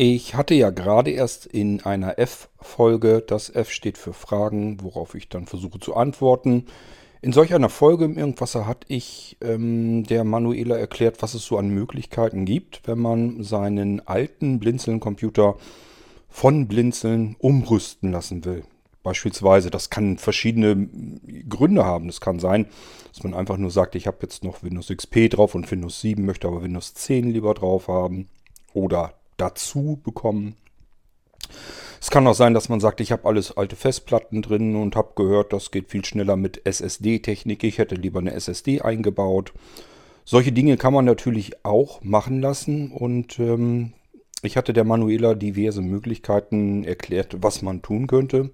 Ich hatte ja gerade erst in einer F-Folge, das F steht für Fragen, worauf ich dann versuche zu antworten. In solch einer Folge im Irgendwasser hatte ich ähm, der Manuela erklärt, was es so an Möglichkeiten gibt, wenn man seinen alten Blinzeln-Computer von Blinzeln umrüsten lassen will. Beispielsweise, das kann verschiedene Gründe haben. Es kann sein, dass man einfach nur sagt, ich habe jetzt noch Windows XP drauf und Windows 7, möchte aber Windows 10 lieber drauf haben. Oder dazu bekommen. Es kann auch sein, dass man sagt, ich habe alles alte Festplatten drin und habe gehört, das geht viel schneller mit SSD-Technik. Ich hätte lieber eine SSD eingebaut. Solche Dinge kann man natürlich auch machen lassen und ähm, ich hatte der Manuela diverse Möglichkeiten erklärt, was man tun könnte.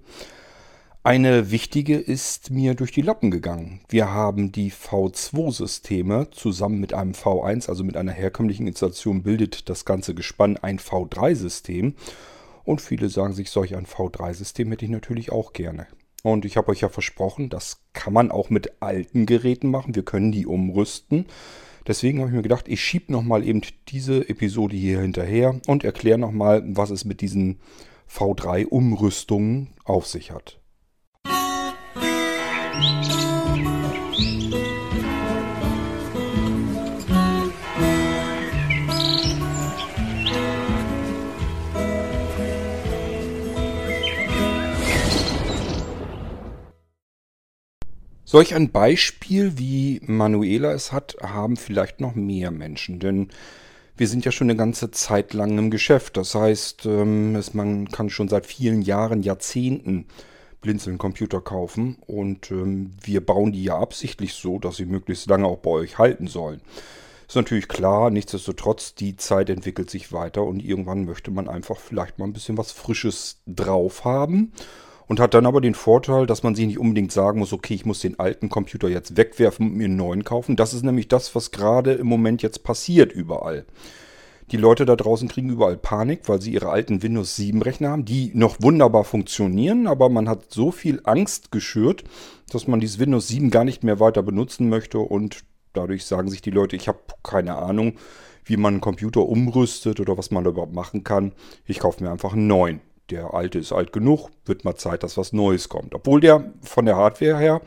Eine wichtige ist mir durch die Lappen gegangen. Wir haben die V2-Systeme zusammen mit einem V1, also mit einer herkömmlichen Installation, bildet das ganze Gespann ein V3-System. Und viele sagen sich, solch ein V3-System hätte ich natürlich auch gerne. Und ich habe euch ja versprochen, das kann man auch mit alten Geräten machen. Wir können die umrüsten. Deswegen habe ich mir gedacht, ich schiebe nochmal eben diese Episode hier hinterher und erkläre nochmal, was es mit diesen V3-Umrüstungen auf sich hat. Solch ein Beispiel, wie Manuela es hat, haben vielleicht noch mehr Menschen, denn wir sind ja schon eine ganze Zeit lang im Geschäft. Das heißt, ähm, man kann schon seit vielen Jahren, Jahrzehnten Blinzeln Computer kaufen und ähm, wir bauen die ja absichtlich so, dass sie möglichst lange auch bei euch halten sollen. Ist natürlich klar, nichtsdestotrotz, die Zeit entwickelt sich weiter und irgendwann möchte man einfach vielleicht mal ein bisschen was Frisches drauf haben und hat dann aber den Vorteil, dass man sich nicht unbedingt sagen muss, okay, ich muss den alten Computer jetzt wegwerfen und mir einen neuen kaufen. Das ist nämlich das, was gerade im Moment jetzt passiert überall. Die Leute da draußen kriegen überall Panik, weil sie ihre alten Windows 7 Rechner haben, die noch wunderbar funktionieren, aber man hat so viel Angst geschürt, dass man dieses Windows 7 gar nicht mehr weiter benutzen möchte und dadurch sagen sich die Leute, ich habe keine Ahnung, wie man einen Computer umrüstet oder was man da überhaupt machen kann. Ich kaufe mir einfach einen neuen. Der alte ist alt genug, wird mal Zeit, dass was Neues kommt. Obwohl der von der Hardware her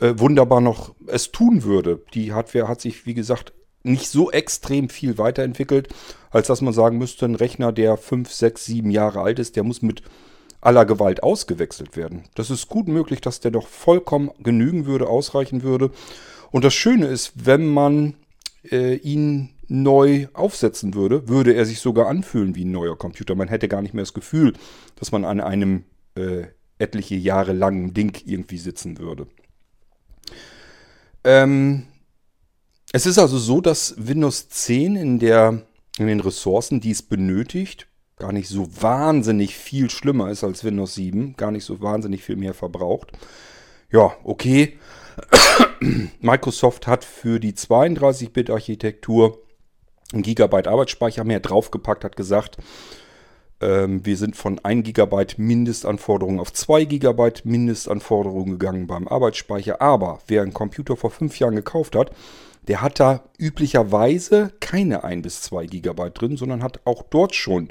äh, wunderbar noch es tun würde. Die Hardware hat sich, wie gesagt, nicht so extrem viel weiterentwickelt, als dass man sagen müsste, ein Rechner, der 5, 6, 7 Jahre alt ist, der muss mit aller Gewalt ausgewechselt werden. Das ist gut möglich, dass der doch vollkommen genügen würde, ausreichen würde. Und das Schöne ist, wenn man äh, ihn neu aufsetzen würde, würde er sich sogar anfühlen wie ein neuer Computer. Man hätte gar nicht mehr das Gefühl, dass man an einem äh, etliche Jahre langen Ding irgendwie sitzen würde. Ähm, es ist also so, dass Windows 10 in, der, in den Ressourcen, die es benötigt, gar nicht so wahnsinnig viel schlimmer ist als Windows 7, gar nicht so wahnsinnig viel mehr verbraucht. Ja, okay. Microsoft hat für die 32-Bit-Architektur ein Gigabyte Arbeitsspeicher mehr draufgepackt, hat gesagt, ähm, wir sind von 1 GB Mindestanforderungen auf 2 GB Mindestanforderungen gegangen beim Arbeitsspeicher. Aber wer einen Computer vor fünf Jahren gekauft hat, der hat da üblicherweise keine 1 bis 2 GB drin, sondern hat auch dort schon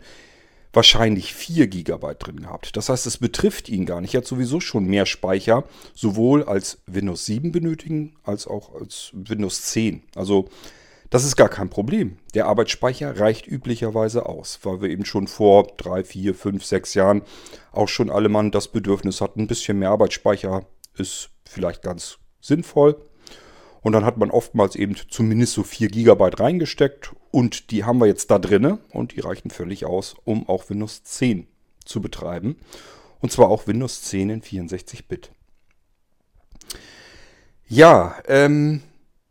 wahrscheinlich 4 GB drin gehabt. Das heißt, es betrifft ihn gar nicht. Er hat sowieso schon mehr Speicher, sowohl als Windows 7 benötigen, als auch als Windows 10. Also das ist gar kein Problem. Der Arbeitsspeicher reicht üblicherweise aus, weil wir eben schon vor 3, 4, 5, 6 Jahren auch schon alle Mann das Bedürfnis hatten, ein bisschen mehr Arbeitsspeicher ist vielleicht ganz sinnvoll. Und dann hat man oftmals eben zumindest so 4 GB reingesteckt und die haben wir jetzt da drinne und die reichen völlig aus, um auch Windows 10 zu betreiben. Und zwar auch Windows 10 in 64-Bit. Ja, ähm,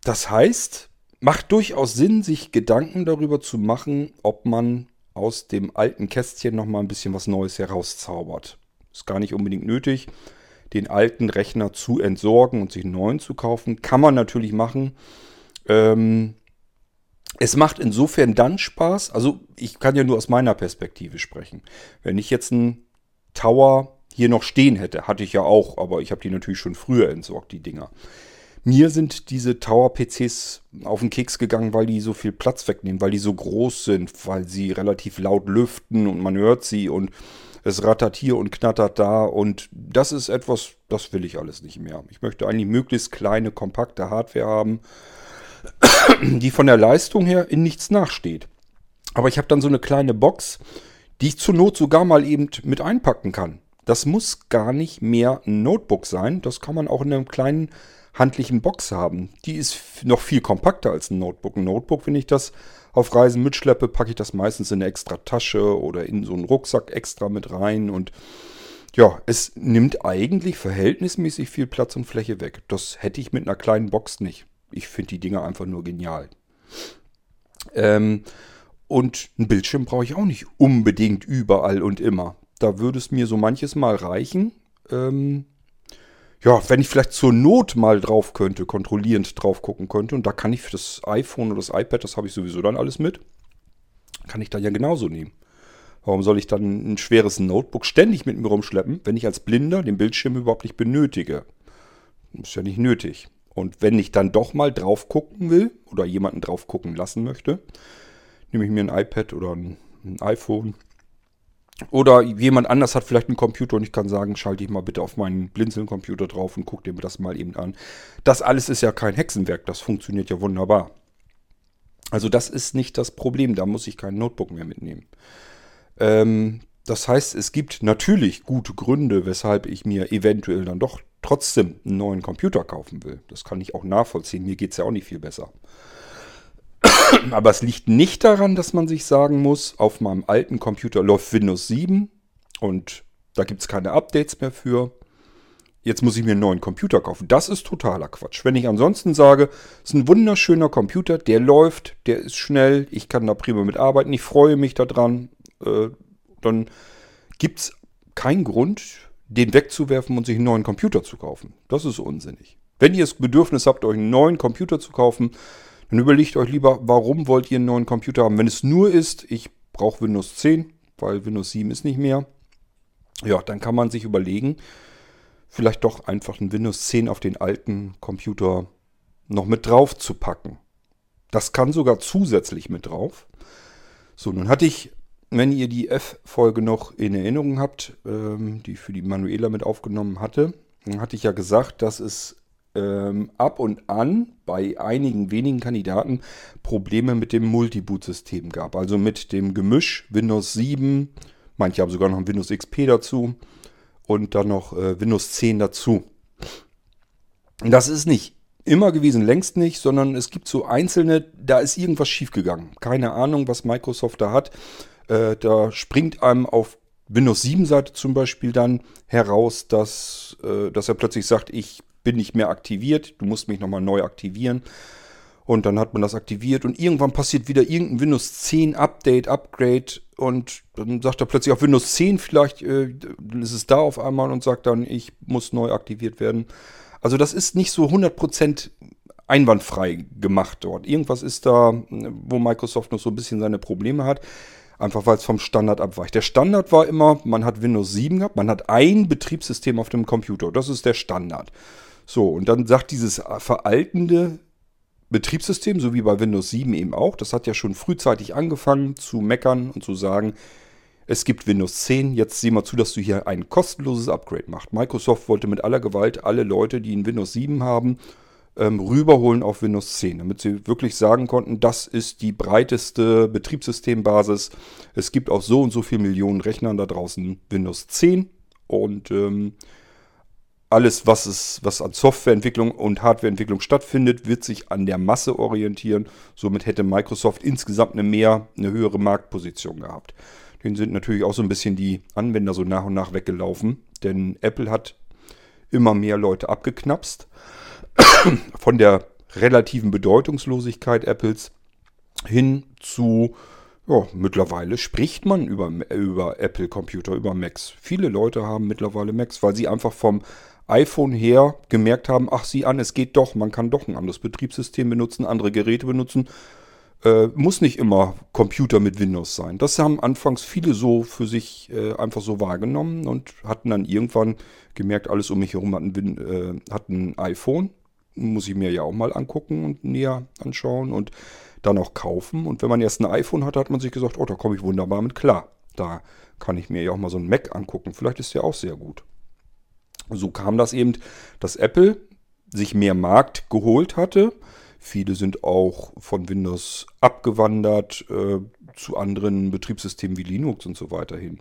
das heißt, macht durchaus Sinn, sich Gedanken darüber zu machen, ob man aus dem alten Kästchen nochmal ein bisschen was Neues herauszaubert. Ist gar nicht unbedingt nötig den alten Rechner zu entsorgen und sich einen neuen zu kaufen. Kann man natürlich machen. Ähm, es macht insofern dann Spaß, also ich kann ja nur aus meiner Perspektive sprechen. Wenn ich jetzt einen Tower hier noch stehen hätte, hatte ich ja auch, aber ich habe die natürlich schon früher entsorgt, die Dinger. Mir sind diese Tower-PCs auf den Keks gegangen, weil die so viel Platz wegnehmen, weil die so groß sind, weil sie relativ laut lüften und man hört sie und es rattert hier und knattert da und das ist etwas, das will ich alles nicht mehr. Ich möchte eigentlich möglichst kleine, kompakte Hardware haben, die von der Leistung her in nichts nachsteht. Aber ich habe dann so eine kleine Box, die ich zur Not sogar mal eben mit einpacken kann. Das muss gar nicht mehr ein Notebook sein. Das kann man auch in einem kleinen handlichen Box haben. Die ist noch viel kompakter als ein Notebook. Ein Notebook, wenn ich das auf Reisen mitschleppe, packe ich das meistens in eine extra Tasche oder in so einen Rucksack extra mit rein. Und ja, es nimmt eigentlich verhältnismäßig viel Platz und Fläche weg. Das hätte ich mit einer kleinen Box nicht. Ich finde die Dinger einfach nur genial. Ähm, und ein Bildschirm brauche ich auch nicht unbedingt überall und immer. Da würde es mir so manches Mal reichen. Ähm, ja, wenn ich vielleicht zur Not mal drauf könnte, kontrollierend drauf gucken könnte. Und da kann ich für das iPhone oder das iPad, das habe ich sowieso dann alles mit, kann ich dann ja genauso nehmen. Warum soll ich dann ein schweres Notebook ständig mit mir rumschleppen, wenn ich als Blinder den Bildschirm überhaupt nicht benötige? Ist ja nicht nötig. Und wenn ich dann doch mal drauf gucken will oder jemanden drauf gucken lassen möchte, nehme ich mir ein iPad oder ein, ein iPhone. Oder jemand anders hat vielleicht einen Computer und ich kann sagen, schalte ich mal bitte auf meinen Blinzeln-Computer drauf und gucke mir das mal eben an. Das alles ist ja kein Hexenwerk, das funktioniert ja wunderbar. Also das ist nicht das Problem, da muss ich kein Notebook mehr mitnehmen. Ähm, das heißt, es gibt natürlich gute Gründe, weshalb ich mir eventuell dann doch trotzdem einen neuen Computer kaufen will. Das kann ich auch nachvollziehen, mir geht es ja auch nicht viel besser. Aber es liegt nicht daran, dass man sich sagen muss, auf meinem alten Computer läuft Windows 7 und da gibt es keine Updates mehr für. Jetzt muss ich mir einen neuen Computer kaufen. Das ist totaler Quatsch. Wenn ich ansonsten sage, es ist ein wunderschöner Computer, der läuft, der ist schnell, ich kann da prima mitarbeiten, ich freue mich daran, äh, dann gibt es keinen Grund, den wegzuwerfen und sich einen neuen Computer zu kaufen. Das ist unsinnig. Wenn ihr das Bedürfnis habt, euch einen neuen Computer zu kaufen, dann überlegt euch lieber, warum wollt ihr einen neuen Computer haben. Wenn es nur ist, ich brauche Windows 10, weil Windows 7 ist nicht mehr. Ja, dann kann man sich überlegen, vielleicht doch einfach ein Windows 10 auf den alten Computer noch mit drauf zu packen. Das kann sogar zusätzlich mit drauf. So, nun hatte ich, wenn ihr die F-Folge noch in Erinnerung habt, ähm, die für die Manuela mit aufgenommen hatte, dann hatte ich ja gesagt, dass es ähm, ab und an bei einigen wenigen Kandidaten Probleme mit dem Multiboot-System gab. Also mit dem Gemisch Windows 7, manche haben sogar noch ein Windows XP dazu und dann noch äh, Windows 10 dazu. Das ist nicht immer gewesen, längst nicht, sondern es gibt so einzelne, da ist irgendwas schiefgegangen. Keine Ahnung, was Microsoft da hat. Äh, da springt einem auf Windows 7 Seite zum Beispiel dann heraus, dass, äh, dass er plötzlich sagt, ich bin nicht mehr aktiviert, du musst mich nochmal neu aktivieren. Und dann hat man das aktiviert und irgendwann passiert wieder irgendein Windows 10 Update, Upgrade und dann sagt er plötzlich auf Windows 10 vielleicht, äh, ist es da auf einmal und sagt dann, ich muss neu aktiviert werden. Also das ist nicht so 100% einwandfrei gemacht dort. Irgendwas ist da, wo Microsoft noch so ein bisschen seine Probleme hat. Einfach weil es vom Standard abweicht. Der Standard war immer, man hat Windows 7 gehabt, man hat ein Betriebssystem auf dem Computer. Das ist der Standard. So, und dann sagt dieses veraltende Betriebssystem, so wie bei Windows 7 eben auch, das hat ja schon frühzeitig angefangen zu meckern und zu sagen, es gibt Windows 10, jetzt sieh mal zu, dass du hier ein kostenloses Upgrade machst. Microsoft wollte mit aller Gewalt alle Leute, die ein Windows 7 haben, ähm, rüberholen auf Windows 10, damit sie wirklich sagen konnten, das ist die breiteste Betriebssystembasis. Es gibt auf so und so viele Millionen Rechnern da draußen Windows 10 und ähm, alles, was, es, was an Softwareentwicklung und Hardwareentwicklung stattfindet, wird sich an der Masse orientieren. Somit hätte Microsoft insgesamt eine mehr, eine höhere Marktposition gehabt. Den sind natürlich auch so ein bisschen die Anwender so nach und nach weggelaufen, denn Apple hat immer mehr Leute abgeknapst. Von der relativen Bedeutungslosigkeit Apples hin zu, ja, mittlerweile spricht man über, über Apple-Computer, über Macs. Viele Leute haben mittlerweile Macs, weil sie einfach vom iPhone her gemerkt haben, ach sieh an, es geht doch, man kann doch ein anderes Betriebssystem benutzen, andere Geräte benutzen. Äh, muss nicht immer Computer mit Windows sein. Das haben anfangs viele so für sich äh, einfach so wahrgenommen und hatten dann irgendwann gemerkt, alles um mich herum hat ein, äh, hat ein iPhone. muss ich mir ja auch mal angucken und näher anschauen und dann auch kaufen. Und wenn man erst ein iPhone hatte, hat man sich gesagt, oh, da komme ich wunderbar mit klar. Da kann ich mir ja auch mal so ein Mac angucken. Vielleicht ist der auch sehr gut. So kam das eben, dass Apple sich mehr Markt geholt hatte. Viele sind auch von Windows abgewandert äh, zu anderen Betriebssystemen wie Linux und so weiter hin.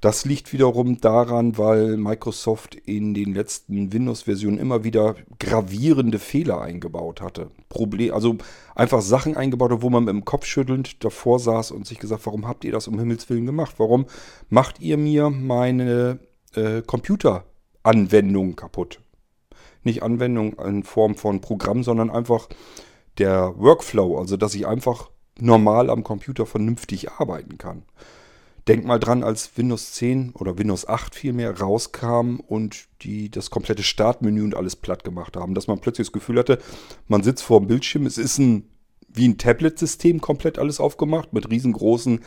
Das liegt wiederum daran, weil Microsoft in den letzten Windows-Versionen immer wieder gravierende Fehler eingebaut hatte. Problem, also einfach Sachen eingebaut hat, wo man mit dem Kopf schüttelnd davor saß und sich gesagt, warum habt ihr das um Himmels Willen gemacht? Warum macht ihr mir meine äh, Computeranwendung kaputt? Nicht Anwendung in Form von Programm, sondern einfach der Workflow, also dass ich einfach normal am Computer vernünftig arbeiten kann. Denk mal dran, als Windows 10 oder Windows 8 vielmehr rauskam und die das komplette Startmenü und alles platt gemacht haben, dass man plötzlich das Gefühl hatte, man sitzt vor dem Bildschirm, es ist ein wie ein Tablet-System komplett alles aufgemacht mit riesengroßen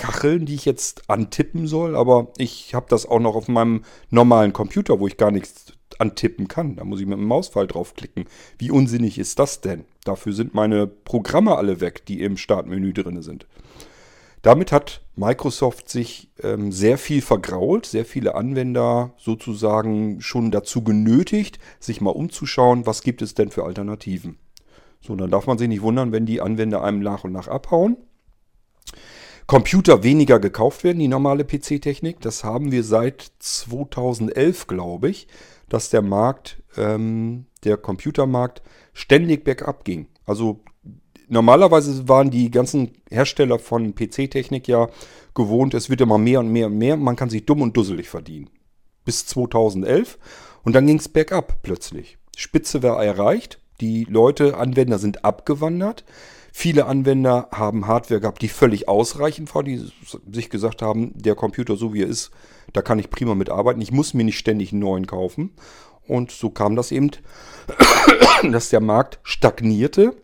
Kacheln, die ich jetzt antippen soll, aber ich habe das auch noch auf meinem normalen Computer, wo ich gar nichts antippen kann. Da muss ich mit dem Mausfall draufklicken. Wie unsinnig ist das denn? Dafür sind meine Programme alle weg, die im Startmenü drin sind. Damit hat Microsoft sich ähm, sehr viel vergrault, sehr viele Anwender sozusagen schon dazu genötigt, sich mal umzuschauen, was gibt es denn für Alternativen. So, dann darf man sich nicht wundern, wenn die Anwender einem nach und nach abhauen. Computer weniger gekauft werden, die normale PC-Technik. Das haben wir seit 2011, glaube ich, dass der Markt, ähm, der Computermarkt ständig bergab ging. Also normalerweise waren die ganzen Hersteller von PC-Technik ja gewohnt, es wird immer mehr und mehr und mehr. Man kann sich dumm und dusselig verdienen. Bis 2011. Und dann ging es bergab plötzlich. Spitze war erreicht. Die Leute, Anwender sind abgewandert. Viele Anwender haben Hardware gehabt, die völlig ausreichend war, die sich gesagt haben, der Computer so wie er ist, da kann ich prima mitarbeiten. Ich muss mir nicht ständig einen neuen kaufen. Und so kam das eben, dass der Markt stagnierte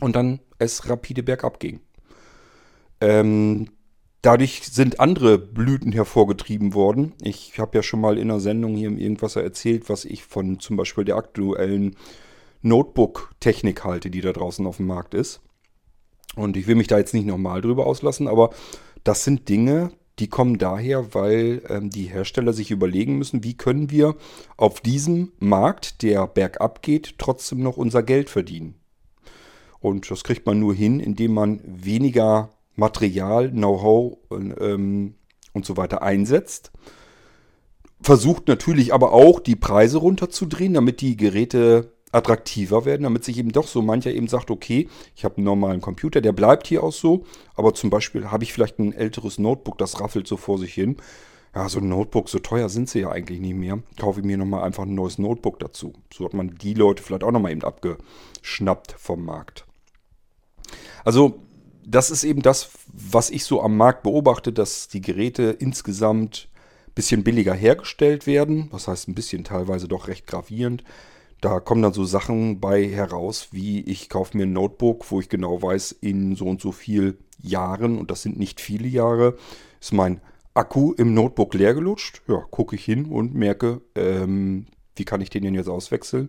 und dann es rapide bergab ging. Ähm, dadurch sind andere Blüten hervorgetrieben worden. Ich habe ja schon mal in einer Sendung hier im Irgendwasser erzählt, was ich von zum Beispiel der aktuellen Notebook-Technik halte, die da draußen auf dem Markt ist. Und ich will mich da jetzt nicht nochmal drüber auslassen, aber das sind Dinge, die kommen daher, weil ähm, die Hersteller sich überlegen müssen, wie können wir auf diesem Markt, der bergab geht, trotzdem noch unser Geld verdienen. Und das kriegt man nur hin, indem man weniger Material, Know-how ähm, und so weiter einsetzt. Versucht natürlich aber auch, die Preise runterzudrehen, damit die Geräte attraktiver werden, damit sich eben doch so mancher eben sagt, okay, ich habe einen normalen Computer, der bleibt hier auch so, aber zum Beispiel habe ich vielleicht ein älteres Notebook, das raffelt so vor sich hin. Ja, so ein Notebook, so teuer sind sie ja eigentlich nicht mehr. Kaufe ich mir nochmal einfach ein neues Notebook dazu. So hat man die Leute vielleicht auch nochmal eben abgeschnappt vom Markt. Also das ist eben das, was ich so am Markt beobachte, dass die Geräte insgesamt ein bisschen billiger hergestellt werden. Das heißt ein bisschen teilweise doch recht gravierend. Da kommen dann so Sachen bei heraus, wie ich kaufe mir ein Notebook, wo ich genau weiß, in so und so viel Jahren, und das sind nicht viele Jahre, ist mein Akku im Notebook leer gelutscht. Ja, gucke ich hin und merke, ähm, wie kann ich den denn jetzt auswechseln?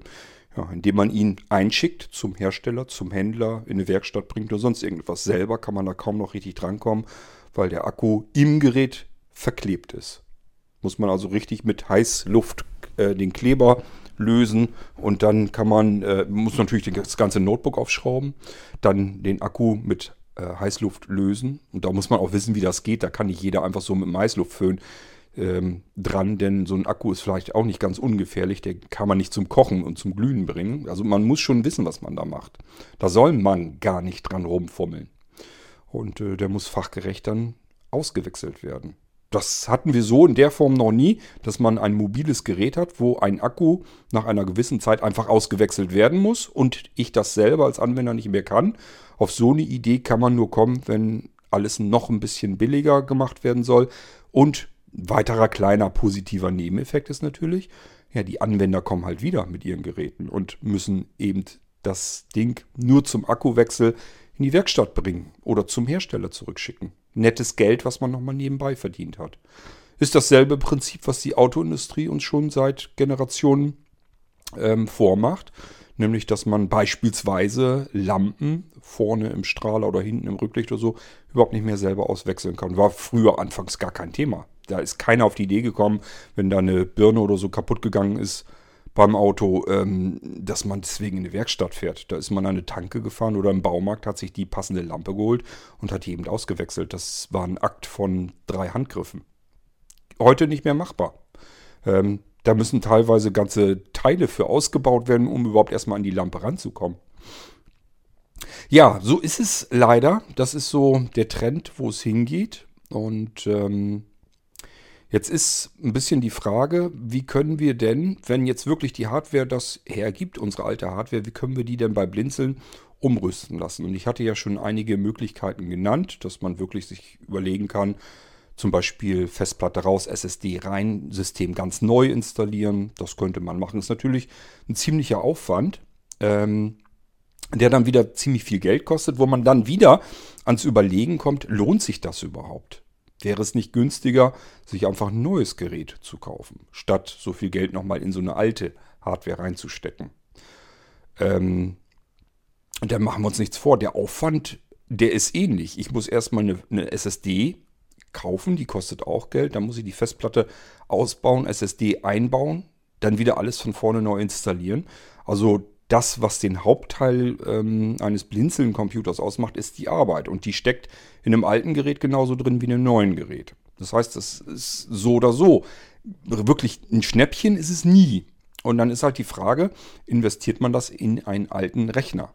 Ja, indem man ihn einschickt zum Hersteller, zum Händler, in eine Werkstatt bringt oder sonst irgendwas. Selber kann man da kaum noch richtig drankommen, weil der Akku im Gerät verklebt ist. Muss man also richtig mit Heißluft äh, den Kleber lösen und dann kann man, äh, muss natürlich das ganze Notebook aufschrauben, dann den Akku mit äh, Heißluft lösen und da muss man auch wissen, wie das geht. Da kann nicht jeder einfach so mit dem Heißluftföhn ähm, dran, denn so ein Akku ist vielleicht auch nicht ganz ungefährlich. Der kann man nicht zum Kochen und zum Glühen bringen. Also man muss schon wissen, was man da macht. Da soll man gar nicht dran rumfummeln. Und äh, der muss fachgerecht dann ausgewechselt werden. Das hatten wir so in der Form noch nie, dass man ein mobiles Gerät hat, wo ein Akku nach einer gewissen Zeit einfach ausgewechselt werden muss und ich das selber als Anwender nicht mehr kann. Auf so eine Idee kann man nur kommen, wenn alles noch ein bisschen billiger gemacht werden soll und weiterer kleiner positiver Nebeneffekt ist natürlich, ja, die Anwender kommen halt wieder mit ihren Geräten und müssen eben das Ding nur zum Akkuwechsel in die Werkstatt bringen oder zum Hersteller zurückschicken. Nettes Geld, was man nochmal nebenbei verdient hat. Ist dasselbe Prinzip, was die Autoindustrie uns schon seit Generationen ähm, vormacht. Nämlich, dass man beispielsweise Lampen vorne im Strahler oder hinten im Rücklicht oder so überhaupt nicht mehr selber auswechseln kann. War früher anfangs gar kein Thema. Da ist keiner auf die Idee gekommen, wenn da eine Birne oder so kaputt gegangen ist beim Auto, ähm, dass man deswegen in eine Werkstatt fährt. Da ist man an eine Tanke gefahren oder im Baumarkt, hat sich die passende Lampe geholt und hat die eben ausgewechselt. Das war ein Akt von drei Handgriffen. Heute nicht mehr machbar. Ähm, da müssen teilweise ganze Teile für ausgebaut werden, um überhaupt erstmal an die Lampe ranzukommen. Ja, so ist es leider. Das ist so der Trend, wo es hingeht. Und ähm, jetzt ist ein bisschen die Frage, wie können wir denn, wenn jetzt wirklich die Hardware das hergibt, unsere alte Hardware, wie können wir die denn bei Blinzeln umrüsten lassen? Und ich hatte ja schon einige Möglichkeiten genannt, dass man wirklich sich überlegen kann, zum Beispiel Festplatte raus, SSD rein, System ganz neu installieren. Das könnte man machen. Ist natürlich ein ziemlicher Aufwand, ähm, der dann wieder ziemlich viel Geld kostet, wo man dann wieder ans Überlegen kommt, lohnt sich das überhaupt? Wäre es nicht günstiger, sich einfach ein neues Gerät zu kaufen, statt so viel Geld nochmal in so eine alte Hardware reinzustecken? Ähm, und dann machen wir uns nichts vor. Der Aufwand, der ist ähnlich. Ich muss erstmal eine, eine SSD kaufen, die kostet auch Geld. Dann muss ich die Festplatte ausbauen, SSD einbauen, dann wieder alles von vorne neu installieren. Also das, was den Hauptteil ähm, eines Blinzeln-Computers ausmacht, ist die Arbeit. Und die steckt in einem alten Gerät genauso drin wie in einem neuen Gerät. Das heißt, es ist so oder so. Wirklich ein Schnäppchen ist es nie. Und dann ist halt die Frage, investiert man das in einen alten Rechner?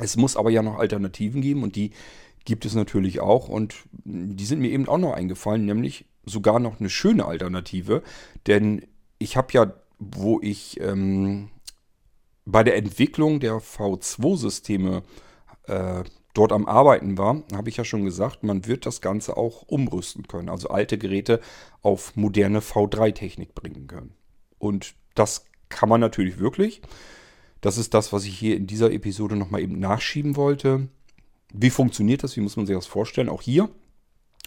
Es muss aber ja noch Alternativen geben und die gibt es natürlich auch und die sind mir eben auch noch eingefallen, nämlich sogar noch eine schöne Alternative, denn ich habe ja, wo ich ähm, bei der Entwicklung der V2-Systeme äh, dort am Arbeiten war, habe ich ja schon gesagt, man wird das Ganze auch umrüsten können, also alte Geräte auf moderne V3-Technik bringen können. Und das kann man natürlich wirklich. Das ist das, was ich hier in dieser Episode nochmal eben nachschieben wollte. Wie funktioniert das? Wie muss man sich das vorstellen? Auch hier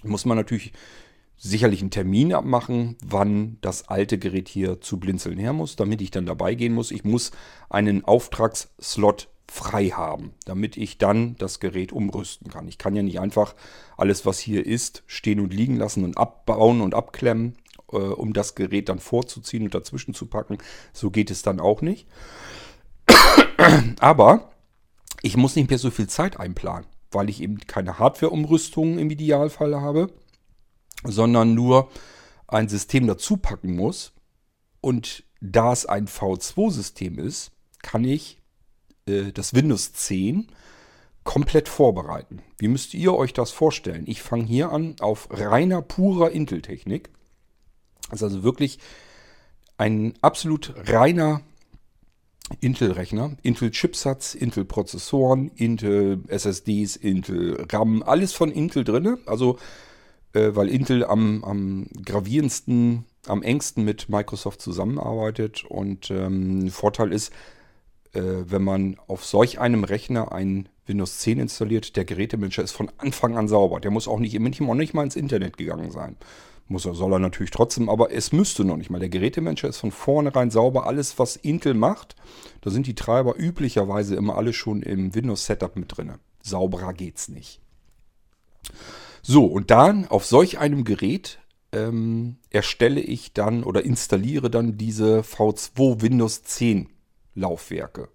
muss man natürlich sicherlich einen Termin abmachen, wann das alte Gerät hier zu blinzeln her muss, damit ich dann dabei gehen muss. Ich muss einen Auftragsslot frei haben, damit ich dann das Gerät umrüsten kann. Ich kann ja nicht einfach alles, was hier ist, stehen und liegen lassen und abbauen und abklemmen, äh, um das Gerät dann vorzuziehen und dazwischen zu packen. So geht es dann auch nicht. Aber ich muss nicht mehr so viel Zeit einplanen weil ich eben keine Hardware-Umrüstung im Idealfall habe, sondern nur ein System dazu packen muss. Und da es ein V2-System ist, kann ich äh, das Windows 10 komplett vorbereiten. Wie müsst ihr euch das vorstellen? Ich fange hier an auf reiner, purer Intel-Technik. Das ist also wirklich ein absolut reiner Intel-Rechner, Intel-Chipsatz, Intel-Prozessoren, Intel-SSDs, Intel-RAM, alles von Intel drin. Also, äh, weil Intel am, am gravierendsten, am engsten mit Microsoft zusammenarbeitet. Und ähm, Vorteil ist, äh, wenn man auf solch einem Rechner ein Windows 10 installiert, der Gerätemanager ist von Anfang an sauber. Der muss auch nicht, auch nicht mal ins Internet gegangen sein. Muss er, soll er natürlich trotzdem, aber es müsste noch nicht mal. Der Gerätemanager ist von vornherein sauber. Alles, was Intel macht, da sind die Treiber üblicherweise immer alle schon im Windows-Setup mit drin. Sauberer geht's nicht. So, und dann auf solch einem Gerät ähm, erstelle ich dann oder installiere dann diese V2 Windows 10 Laufwerke.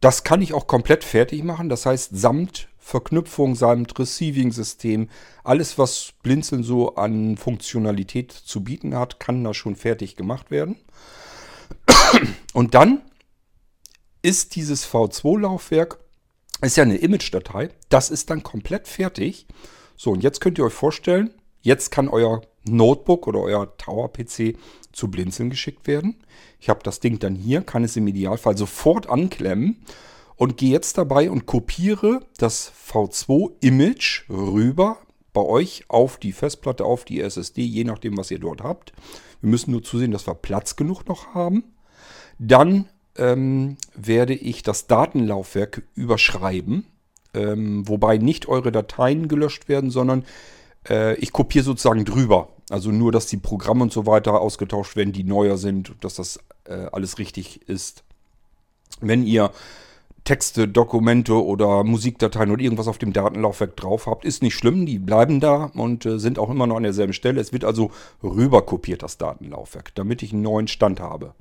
Das kann ich auch komplett fertig machen, das heißt samt Verknüpfung, samt Receiving-System, alles was Blinzeln so an Funktionalität zu bieten hat, kann da schon fertig gemacht werden. Und dann ist dieses V2-Laufwerk, ist ja eine Image-Datei, das ist dann komplett fertig. So, und jetzt könnt ihr euch vorstellen, jetzt kann euer Notebook oder euer Tower-PC zu Blinzeln geschickt werden. Ich habe das Ding dann hier, kann es im Idealfall sofort anklemmen und gehe jetzt dabei und kopiere das V2-Image rüber bei euch auf die Festplatte, auf die SSD, je nachdem, was ihr dort habt. Wir müssen nur zusehen, dass wir Platz genug noch haben. Dann ähm, werde ich das Datenlaufwerk überschreiben, ähm, wobei nicht eure Dateien gelöscht werden, sondern äh, ich kopiere sozusagen drüber. Also nur, dass die Programme und so weiter ausgetauscht werden, die neuer sind, dass das äh, alles richtig ist. Wenn ihr Texte, Dokumente oder Musikdateien oder irgendwas auf dem Datenlaufwerk drauf habt, ist nicht schlimm, die bleiben da und äh, sind auch immer noch an derselben Stelle. Es wird also rüberkopiert, das Datenlaufwerk, damit ich einen neuen Stand habe.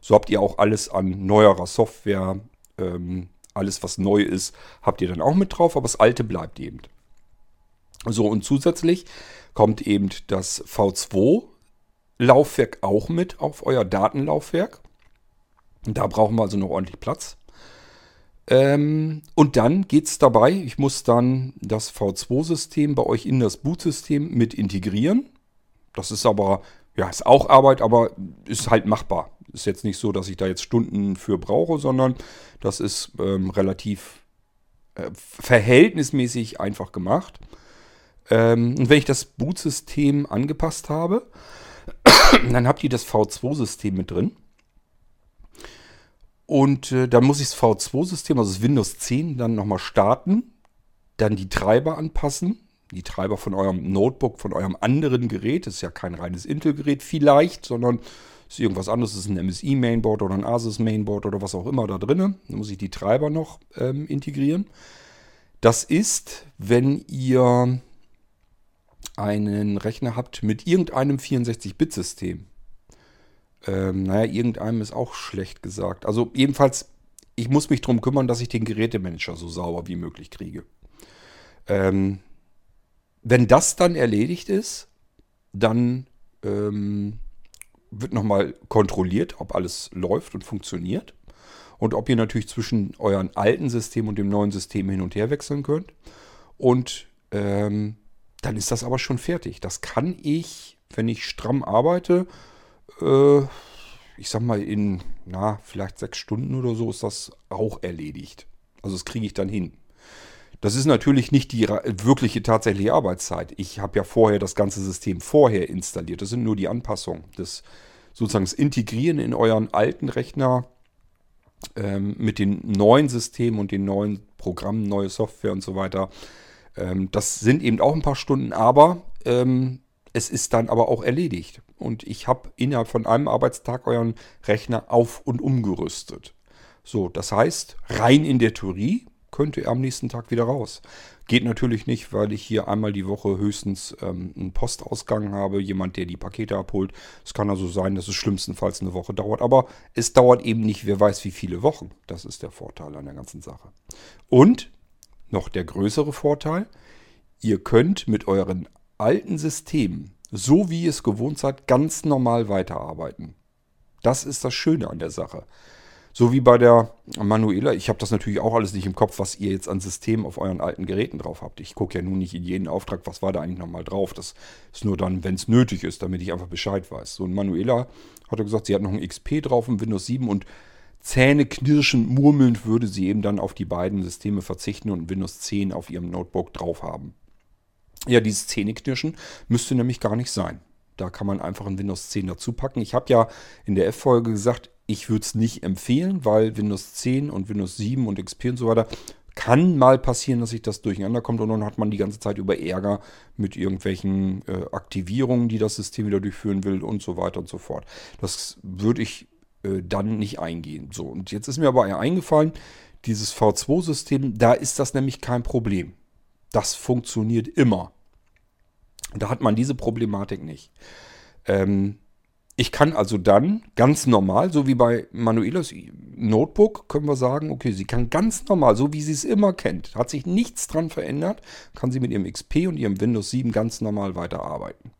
So habt ihr auch alles an neuerer Software, ähm, alles was neu ist, habt ihr dann auch mit drauf, aber das alte bleibt eben. So, und zusätzlich kommt eben das V2-Laufwerk auch mit auf euer Datenlaufwerk. Da brauchen wir also noch ordentlich Platz. Ähm, und dann geht es dabei, ich muss dann das V2-System bei euch in das Boot-System mit integrieren. Das ist aber, ja, ist auch Arbeit, aber ist halt machbar. Ist jetzt nicht so, dass ich da jetzt Stunden für brauche, sondern das ist ähm, relativ äh, verhältnismäßig einfach gemacht. Ähm, und wenn ich das Boot-System angepasst habe, dann habt ihr das V2-System mit drin. Und äh, dann muss ich das V2-System, also das Windows 10, dann nochmal starten, dann die Treiber anpassen, die Treiber von eurem Notebook, von eurem anderen Gerät, das ist ja kein reines Intel-Gerät vielleicht, sondern ist irgendwas anderes, ist ein MSI-Mainboard oder ein Asus-Mainboard oder was auch immer da drin. Dann muss ich die Treiber noch ähm, integrieren. Das ist, wenn ihr einen Rechner habt mit irgendeinem 64-Bit-System. Ähm, naja, irgendeinem ist auch schlecht gesagt. Also jedenfalls, ich muss mich darum kümmern, dass ich den Gerätemanager so sauber wie möglich kriege. Ähm, wenn das dann erledigt ist, dann ähm, wird nochmal kontrolliert, ob alles läuft und funktioniert. Und ob ihr natürlich zwischen euren alten System und dem neuen System hin und her wechseln könnt. Und ähm, dann ist das aber schon fertig. Das kann ich, wenn ich stramm arbeite, äh, ich sag mal, in, na, vielleicht sechs Stunden oder so ist das auch erledigt. Also das kriege ich dann hin. Das ist natürlich nicht die wirkliche tatsächliche Arbeitszeit. Ich habe ja vorher das ganze System vorher installiert. Das sind nur die Anpassungen. Das sozusagen das Integrieren in euren alten Rechner ähm, mit den neuen Systemen und den neuen Programmen, neue Software und so weiter. Ähm, das sind eben auch ein paar Stunden, aber ähm, es ist dann aber auch erledigt. Und ich habe innerhalb von einem Arbeitstag euren Rechner auf und umgerüstet. So, das heißt, rein in der Theorie könnte er am nächsten Tag wieder raus. Geht natürlich nicht, weil ich hier einmal die Woche höchstens ähm, einen Postausgang habe, jemand, der die Pakete abholt. Es kann also sein, dass es schlimmstenfalls eine Woche dauert, aber es dauert eben nicht, wer weiß wie viele Wochen. Das ist der Vorteil an der ganzen Sache. Und noch der größere Vorteil, ihr könnt mit euren alten Systemen, so wie ihr es gewohnt seid, ganz normal weiterarbeiten. Das ist das Schöne an der Sache. So wie bei der Manuela, ich habe das natürlich auch alles nicht im Kopf, was ihr jetzt an Systemen auf euren alten Geräten drauf habt. Ich gucke ja nun nicht in jeden Auftrag, was war da eigentlich nochmal drauf. Das ist nur dann, wenn es nötig ist, damit ich einfach Bescheid weiß. So, und Manuela hat gesagt, sie hat noch ein XP drauf im Windows 7 und Zähne knirschend murmelnd würde sie eben dann auf die beiden Systeme verzichten und Windows 10 auf ihrem Notebook drauf haben. Ja, dieses Zähneknirschen müsste nämlich gar nicht sein. Da kann man einfach ein Windows 10 dazu packen. Ich habe ja in der F-Folge gesagt, ich würde es nicht empfehlen, weil Windows 10 und Windows 7 und XP und so weiter kann mal passieren, dass sich das durcheinander kommt und dann hat man die ganze Zeit über Ärger mit irgendwelchen äh, Aktivierungen, die das System wieder durchführen will und so weiter und so fort. Das würde ich äh, dann nicht eingehen. So, und jetzt ist mir aber eingefallen, dieses V2-System, da ist das nämlich kein Problem. Das funktioniert immer. Da hat man diese Problematik nicht. Ähm, ich kann also dann ganz normal, so wie bei Manuelas Notebook, können wir sagen, okay, sie kann ganz normal, so wie sie es immer kennt, hat sich nichts dran verändert, kann sie mit ihrem XP und ihrem Windows 7 ganz normal weiterarbeiten.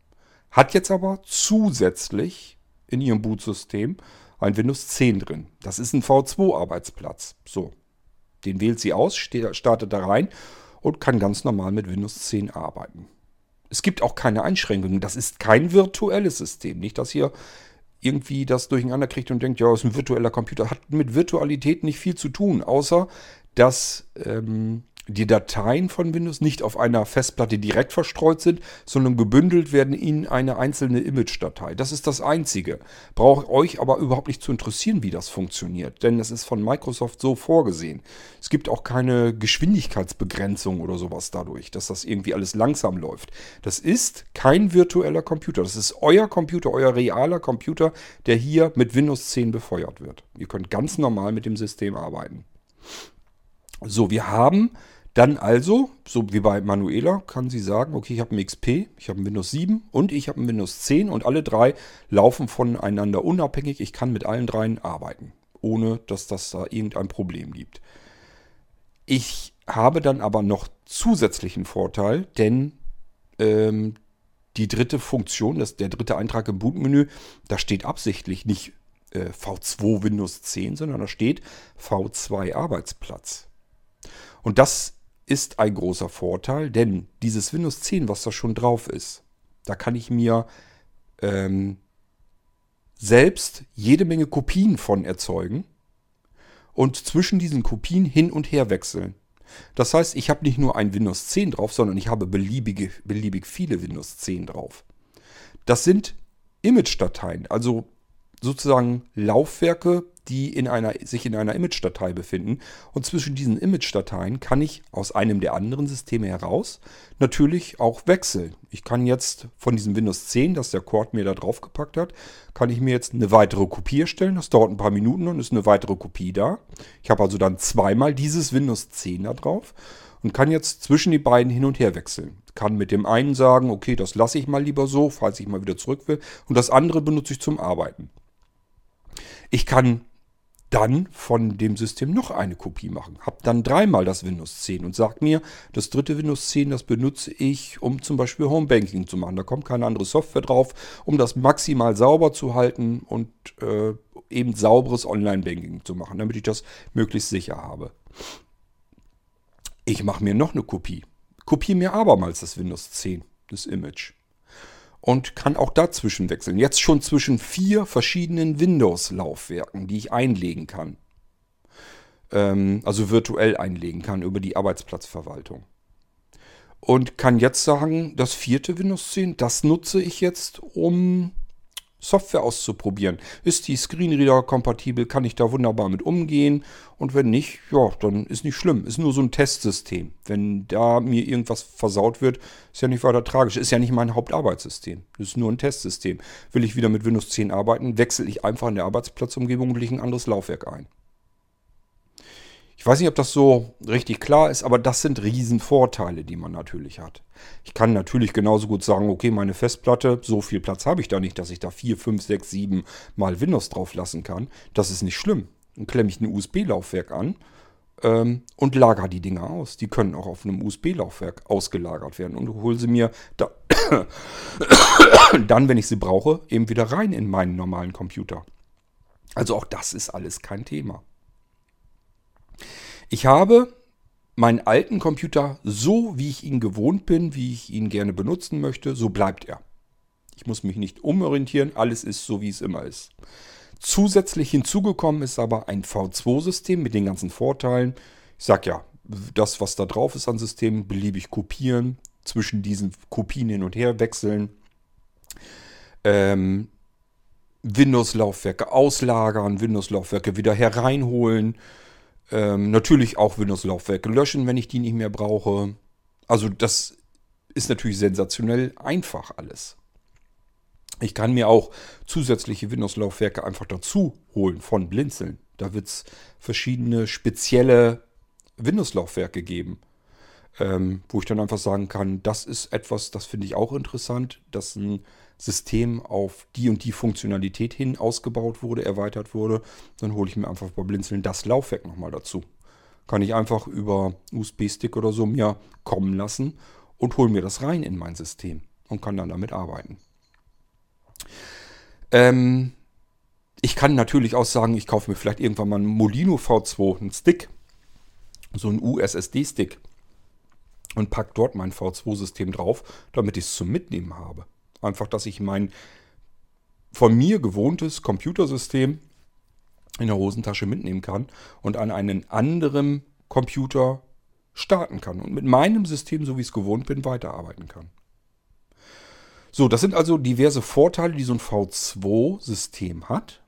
Hat jetzt aber zusätzlich in ihrem Bootsystem ein Windows 10 drin. Das ist ein V2-Arbeitsplatz. So, den wählt sie aus, startet da rein und kann ganz normal mit Windows 10 arbeiten. Es gibt auch keine Einschränkungen. Das ist kein virtuelles System. Nicht, dass ihr irgendwie das durcheinander kriegt und denkt, ja, ist ein virtueller Computer. Hat mit Virtualität nicht viel zu tun, außer dass ähm, die Dateien von Windows nicht auf einer Festplatte direkt verstreut sind, sondern gebündelt werden in eine einzelne Image-Datei. Das ist das Einzige. Braucht euch aber überhaupt nicht zu interessieren, wie das funktioniert, denn es ist von Microsoft so vorgesehen. Es gibt auch keine Geschwindigkeitsbegrenzung oder sowas dadurch, dass das irgendwie alles langsam läuft. Das ist kein virtueller Computer. Das ist euer Computer, euer realer Computer, der hier mit Windows 10 befeuert wird. Ihr könnt ganz normal mit dem System arbeiten. So, wir haben dann also, so wie bei Manuela, kann sie sagen, okay, ich habe ein XP, ich habe ein Windows 7 und ich habe ein Windows 10 und alle drei laufen voneinander unabhängig. Ich kann mit allen dreien arbeiten, ohne dass das da irgendein Problem gibt. Ich habe dann aber noch zusätzlichen Vorteil, denn ähm, die dritte Funktion, das, der dritte Eintrag im Bootmenü, da steht absichtlich nicht äh, V2 Windows 10, sondern da steht V2 Arbeitsplatz. Und das ist ein großer Vorteil, denn dieses Windows 10, was da schon drauf ist, da kann ich mir ähm, selbst jede Menge Kopien von erzeugen und zwischen diesen Kopien hin und her wechseln. Das heißt, ich habe nicht nur ein Windows 10 drauf, sondern ich habe beliebige, beliebig viele Windows 10 drauf. Das sind Image-Dateien, also sozusagen Laufwerke, die in einer, sich in einer Image-Datei befinden. Und zwischen diesen Image-Dateien kann ich aus einem der anderen Systeme heraus natürlich auch wechseln. Ich kann jetzt von diesem Windows 10, das der Cord mir da drauf gepackt hat, kann ich mir jetzt eine weitere Kopie erstellen. Das dauert ein paar Minuten und ist eine weitere Kopie da. Ich habe also dann zweimal dieses Windows 10 da drauf und kann jetzt zwischen die beiden hin und her wechseln. Kann mit dem einen sagen, okay, das lasse ich mal lieber so, falls ich mal wieder zurück will. Und das andere benutze ich zum Arbeiten. Ich kann dann von dem System noch eine Kopie machen. Habe dann dreimal das Windows 10 und sage mir, das dritte Windows 10, das benutze ich, um zum Beispiel Homebanking zu machen. Da kommt keine andere Software drauf, um das maximal sauber zu halten und äh, eben sauberes Online-Banking zu machen, damit ich das möglichst sicher habe. Ich mache mir noch eine Kopie. Kopiere mir abermals das Windows 10, das Image und kann auch dazwischen wechseln. Jetzt schon zwischen vier verschiedenen Windows-Laufwerken, die ich einlegen kann. Ähm, also virtuell einlegen kann über die Arbeitsplatzverwaltung. Und kann jetzt sagen, das vierte Windows 10, das nutze ich jetzt, um Software auszuprobieren. Ist die Screenreader kompatibel? Kann ich da wunderbar mit umgehen? Und wenn nicht, ja, dann ist nicht schlimm. Ist nur so ein Testsystem. Wenn da mir irgendwas versaut wird, ist ja nicht weiter tragisch. Ist ja nicht mein Hauptarbeitssystem. Ist nur ein Testsystem. Will ich wieder mit Windows 10 arbeiten, wechsle ich einfach in der Arbeitsplatzumgebung und lege ein anderes Laufwerk ein. Ich weiß nicht, ob das so richtig klar ist, aber das sind Riesenvorteile, die man natürlich hat. Ich kann natürlich genauso gut sagen, okay, meine Festplatte, so viel Platz habe ich da nicht, dass ich da 4, 5, 6, 7 mal Windows drauf lassen kann. Das ist nicht schlimm. Dann klemme ich ein USB-Laufwerk an ähm, und lager die Dinger aus. Die können auch auf einem USB-Laufwerk ausgelagert werden und hole sie mir da dann, wenn ich sie brauche, eben wieder rein in meinen normalen Computer. Also auch das ist alles kein Thema. Ich habe meinen alten Computer so, wie ich ihn gewohnt bin, wie ich ihn gerne benutzen möchte, so bleibt er. Ich muss mich nicht umorientieren, alles ist so, wie es immer ist. Zusätzlich hinzugekommen ist aber ein V2-System mit den ganzen Vorteilen. Ich sage ja, das, was da drauf ist an Systemen, beliebig kopieren, zwischen diesen Kopien hin und her wechseln. Ähm, Windows-Laufwerke auslagern, Windows-Laufwerke wieder hereinholen ähm, natürlich auch Windows-Laufwerke löschen, wenn ich die nicht mehr brauche. Also das ist natürlich sensationell einfach alles. Ich kann mir auch zusätzliche Windows-Laufwerke einfach dazu holen von Blinzeln. Da wird es verschiedene spezielle Windows-Laufwerke geben, ähm, wo ich dann einfach sagen kann, das ist etwas, das finde ich auch interessant, dass ein System auf die und die Funktionalität hin ausgebaut wurde, erweitert wurde, dann hole ich mir einfach bei Blinzeln das Laufwerk nochmal dazu. Kann ich einfach über USB-Stick oder so mir kommen lassen und hole mir das rein in mein System und kann dann damit arbeiten. Ähm, ich kann natürlich auch sagen, ich kaufe mir vielleicht irgendwann mal einen Molino V2, einen Stick, so einen USSD-Stick und packe dort mein V2-System drauf, damit ich es zum Mitnehmen habe. Einfach, dass ich mein von mir gewohntes Computersystem in der Hosentasche mitnehmen kann und an einen anderen Computer starten kann und mit meinem System, so wie ich es gewohnt bin, weiterarbeiten kann. So, das sind also diverse Vorteile, die so ein V2-System hat.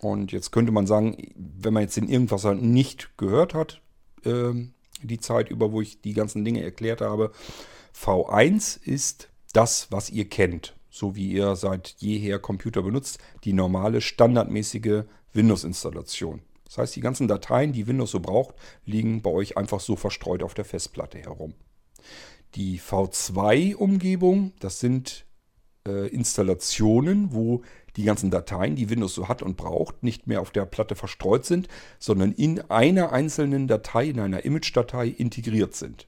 Und jetzt könnte man sagen, wenn man jetzt den Irgendwasser nicht gehört hat, äh, die Zeit über, wo ich die ganzen Dinge erklärt habe, V1 ist das, was ihr kennt, so wie ihr seit jeher Computer benutzt, die normale, standardmäßige Windows-Installation. Das heißt, die ganzen Dateien, die Windows so braucht, liegen bei euch einfach so verstreut auf der Festplatte herum. Die V2-Umgebung, das sind äh, Installationen, wo die ganzen Dateien, die Windows so hat und braucht, nicht mehr auf der Platte verstreut sind, sondern in einer einzelnen Datei, in einer Image-Datei integriert sind.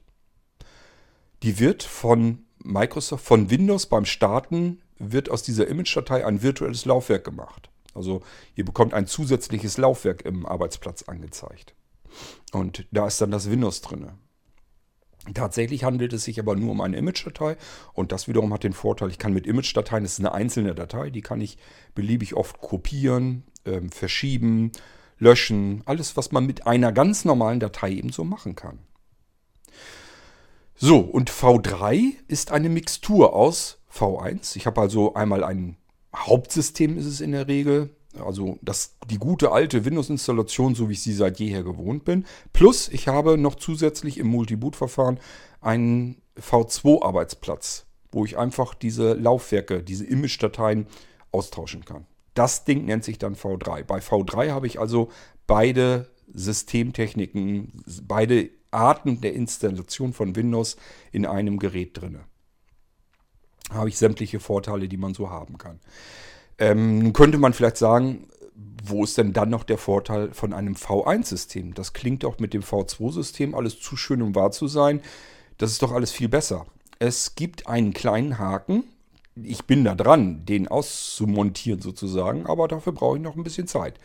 Die wird von Microsoft, von Windows beim Starten, wird aus dieser Image-Datei ein virtuelles Laufwerk gemacht. Also ihr bekommt ein zusätzliches Laufwerk im Arbeitsplatz angezeigt. Und da ist dann das Windows drin. Tatsächlich handelt es sich aber nur um eine Image-Datei und das wiederum hat den Vorteil, ich kann mit Image-Dateien, das ist eine einzelne Datei, die kann ich beliebig oft kopieren, ähm, verschieben, löschen, alles, was man mit einer ganz normalen Datei eben so machen kann. So, und V3 ist eine Mixtur aus V1. Ich habe also einmal ein Hauptsystem ist es in der Regel, also das, die gute alte Windows-Installation, so wie ich sie seit jeher gewohnt bin. Plus ich habe noch zusätzlich im Multiboot-Verfahren einen V2-Arbeitsplatz, wo ich einfach diese Laufwerke, diese Image-Dateien austauschen kann. Das Ding nennt sich dann V3. Bei V3 habe ich also beide Systemtechniken, beide Arten der Installation von Windows in einem Gerät drin. Habe ich sämtliche Vorteile, die man so haben kann. Ähm, nun könnte man vielleicht sagen, wo ist denn dann noch der Vorteil von einem V1-System? Das klingt auch mit dem V2-System alles zu schön, um wahr zu sein. Das ist doch alles viel besser. Es gibt einen kleinen Haken. Ich bin da dran, den auszumontieren sozusagen, aber dafür brauche ich noch ein bisschen Zeit.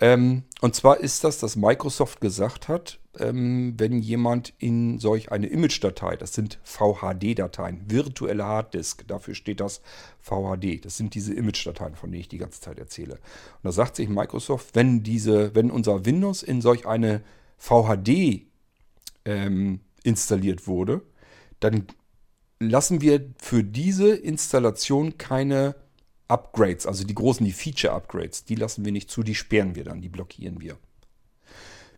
Ähm, und zwar ist das, dass Microsoft gesagt hat, ähm, wenn jemand in solch eine Image-Datei, das sind VHD-Dateien, virtuelle Harddisk, dafür steht das VHD, das sind diese Image-Dateien, von denen ich die ganze Zeit erzähle. Und da sagt sich Microsoft, wenn diese, wenn unser Windows in solch eine VHD ähm, installiert wurde, dann lassen wir für diese Installation keine Upgrades, also die großen, die Feature-Upgrades, die lassen wir nicht zu, die sperren wir dann, die blockieren wir.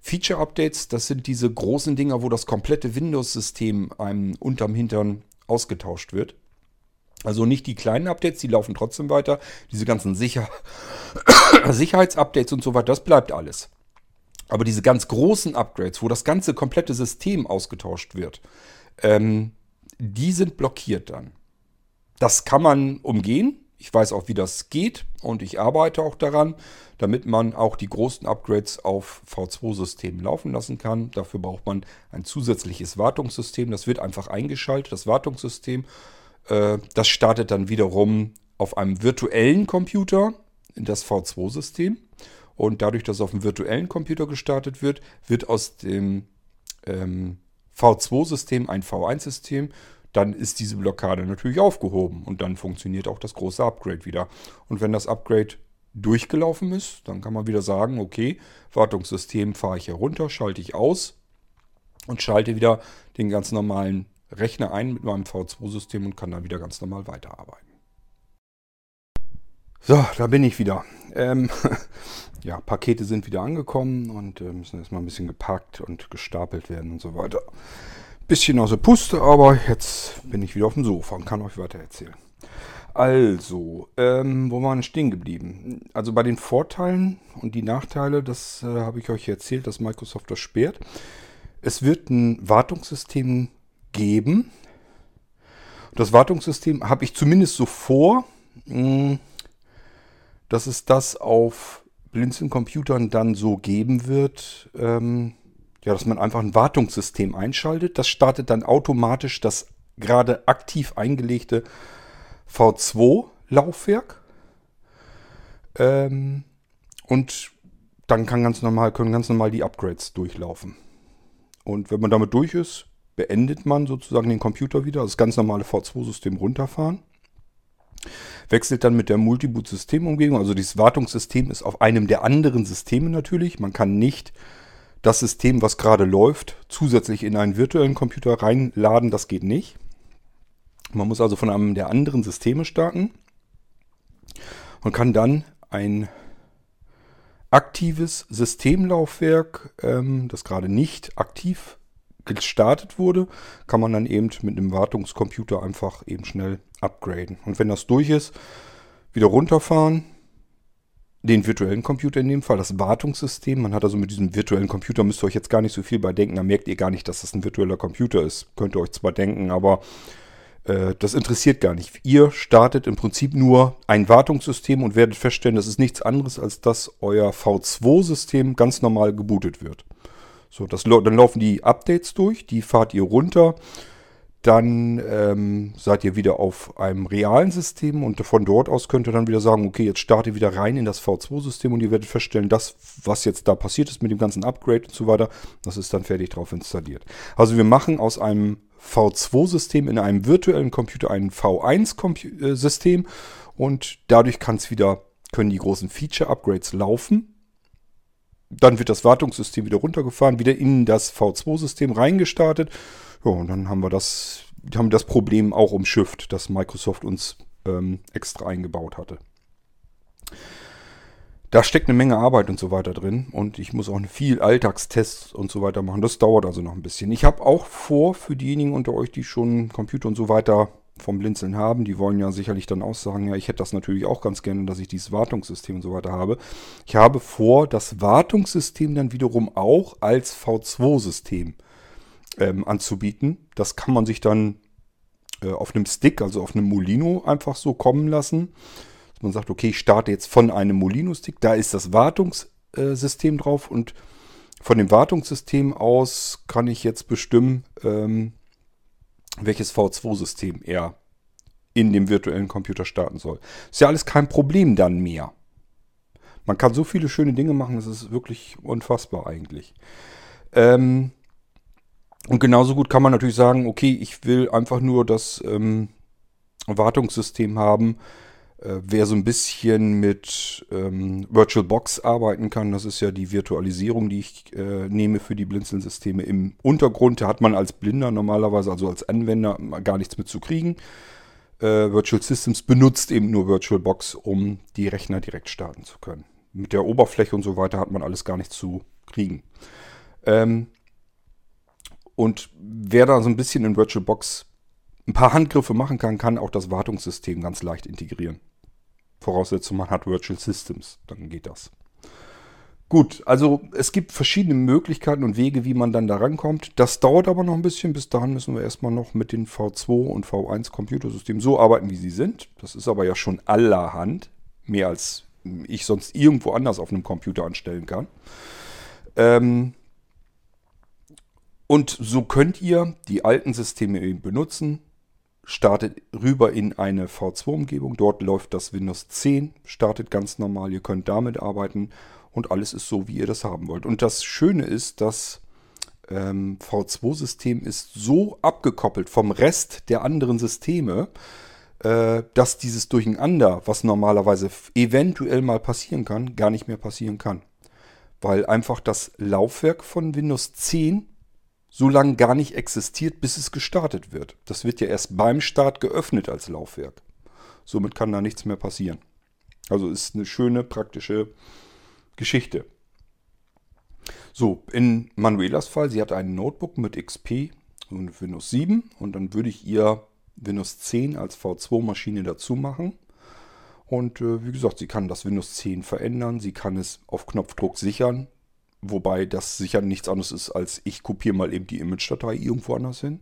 Feature-Updates, das sind diese großen Dinger, wo das komplette Windows-System einem unterm Hintern ausgetauscht wird. Also nicht die kleinen Updates, die laufen trotzdem weiter. Diese ganzen Sicher Sicherheitsupdates und so weiter, das bleibt alles. Aber diese ganz großen Upgrades, wo das ganze komplette System ausgetauscht wird, ähm, die sind blockiert dann. Das kann man umgehen, ich weiß auch, wie das geht und ich arbeite auch daran, damit man auch die großen Upgrades auf V2-Systemen laufen lassen kann. Dafür braucht man ein zusätzliches Wartungssystem. Das wird einfach eingeschaltet, das Wartungssystem. Äh, das startet dann wiederum auf einem virtuellen Computer in das V2-System. Und dadurch, dass es auf einem virtuellen Computer gestartet wird, wird aus dem ähm, V2-System ein V1-System dann ist diese Blockade natürlich aufgehoben und dann funktioniert auch das große Upgrade wieder. Und wenn das Upgrade durchgelaufen ist, dann kann man wieder sagen, okay, Wartungssystem fahre ich herunter, schalte ich aus und schalte wieder den ganz normalen Rechner ein mit meinem V2-System und kann dann wieder ganz normal weiterarbeiten. So, da bin ich wieder. Ähm, ja, Pakete sind wieder angekommen und äh, müssen erstmal ein bisschen gepackt und gestapelt werden und so weiter bisschen aus der Puste, aber jetzt bin ich wieder auf dem Sofa und kann euch weiter erzählen. Also, ähm, wo waren wir stehen geblieben? Also bei den Vorteilen und die Nachteile, das äh, habe ich euch erzählt, dass Microsoft das sperrt. Es wird ein Wartungssystem geben. Das Wartungssystem habe ich zumindest so vor, mh, hm, dass es das auf Blinzeln-Computern dann so geben wird. Ähm, ja, dass man einfach ein Wartungssystem einschaltet. Das startet dann automatisch das gerade aktiv eingelegte V2-Laufwerk. Ähm, und dann kann ganz normal, können ganz normal die Upgrades durchlaufen. Und wenn man damit durch ist, beendet man sozusagen den Computer wieder, das ganz normale V2-System runterfahren. Wechselt dann mit der Multiboot-Systemumgebung, also dieses Wartungssystem ist auf einem der anderen Systeme natürlich. Man kann nicht das System, was gerade läuft, zusätzlich in einen virtuellen Computer reinladen. Das geht nicht. Man muss also von einem der anderen Systeme starten und kann dann ein aktives Systemlaufwerk, ähm, das gerade nicht aktiv gestartet wurde, kann man dann eben mit einem Wartungscomputer einfach eben schnell upgraden. Und wenn das durch ist, wieder runterfahren, den virtuellen Computer in dem Fall, das Wartungssystem. Man hat also mit diesem virtuellen Computer, müsst ihr euch jetzt gar nicht so viel bei denken, da merkt ihr gar nicht, dass das ein virtueller Computer ist. Könnt ihr euch zwar denken, aber äh, das interessiert gar nicht. Ihr startet im Prinzip nur ein Wartungssystem und werdet feststellen, das ist nichts anderes, als dass euer V2-System ganz normal gebootet wird. So, das, dann laufen die Updates durch, die fahrt ihr runter dann ähm, seid ihr wieder auf einem realen System und von dort aus könnt ihr dann wieder sagen, okay, jetzt starte wieder rein in das V2-System und ihr werdet feststellen, das, was jetzt da passiert ist mit dem ganzen Upgrade und so weiter, das ist dann fertig drauf installiert. Also wir machen aus einem V2-System in einem virtuellen Computer ein V1-System und dadurch kann es wieder, können die großen Feature-Upgrades laufen. Dann wird das Wartungssystem wieder runtergefahren, wieder in das V2-System reingestartet ja, und dann haben wir das, haben das Problem auch umschifft, das Microsoft uns ähm, extra eingebaut hatte. Da steckt eine Menge Arbeit und so weiter drin und ich muss auch viel Alltagstests und so weiter machen. Das dauert also noch ein bisschen. Ich habe auch vor, für diejenigen unter euch, die schon Computer und so weiter vom Blinzeln haben, die wollen ja sicherlich dann auch sagen, ja, ich hätte das natürlich auch ganz gerne, dass ich dieses Wartungssystem und so weiter habe. Ich habe vor, das Wartungssystem dann wiederum auch als V2-System ähm, anzubieten. Das kann man sich dann äh, auf einem Stick, also auf einem Molino einfach so kommen lassen. Dass man sagt, okay, ich starte jetzt von einem Molino-Stick, da ist das Wartungssystem drauf und von dem Wartungssystem aus kann ich jetzt bestimmen, ähm, welches V2-System er in dem virtuellen Computer starten soll. Ist ja alles kein Problem dann mehr. Man kann so viele schöne Dinge machen, das ist wirklich unfassbar eigentlich. Ähm, und genauso gut kann man natürlich sagen, okay, ich will einfach nur das ähm, Wartungssystem haben, äh, wer so ein bisschen mit ähm, VirtualBox arbeiten kann. Das ist ja die Virtualisierung, die ich äh, nehme für die Blinzeln-Systeme. Im Untergrund hat man als Blinder normalerweise, also als Anwender, gar nichts mit zu kriegen. Äh, Virtual Systems benutzt eben nur VirtualBox, um die Rechner direkt starten zu können. Mit der Oberfläche und so weiter hat man alles gar nicht zu kriegen. Ähm, und wer da so ein bisschen in VirtualBox ein paar Handgriffe machen kann, kann auch das Wartungssystem ganz leicht integrieren. Voraussetzung, man hat Virtual Systems, dann geht das. Gut, also es gibt verschiedene Möglichkeiten und Wege, wie man dann da rankommt. Das dauert aber noch ein bisschen. Bis dahin müssen wir erstmal noch mit den V2 und V1 Computersystemen so arbeiten, wie sie sind. Das ist aber ja schon allerhand. Mehr als ich sonst irgendwo anders auf einem Computer anstellen kann. Ähm, und so könnt ihr die alten Systeme eben benutzen. Startet rüber in eine V2-Umgebung. Dort läuft das Windows 10, startet ganz normal. Ihr könnt damit arbeiten und alles ist so, wie ihr das haben wollt. Und das Schöne ist, das ähm, V2-System ist so abgekoppelt vom Rest der anderen Systeme, äh, dass dieses Durcheinander, was normalerweise eventuell mal passieren kann, gar nicht mehr passieren kann. Weil einfach das Laufwerk von Windows 10 so lange gar nicht existiert, bis es gestartet wird. Das wird ja erst beim Start geöffnet als Laufwerk. Somit kann da nichts mehr passieren. Also ist eine schöne praktische Geschichte. So, in Manuelas Fall, sie hat ein Notebook mit XP und Windows 7 und dann würde ich ihr Windows 10 als V2-Maschine dazu machen. Und äh, wie gesagt, sie kann das Windows 10 verändern, sie kann es auf Knopfdruck sichern, Wobei das sicher nichts anderes ist, als ich kopiere mal eben die Image-Datei irgendwo anders hin.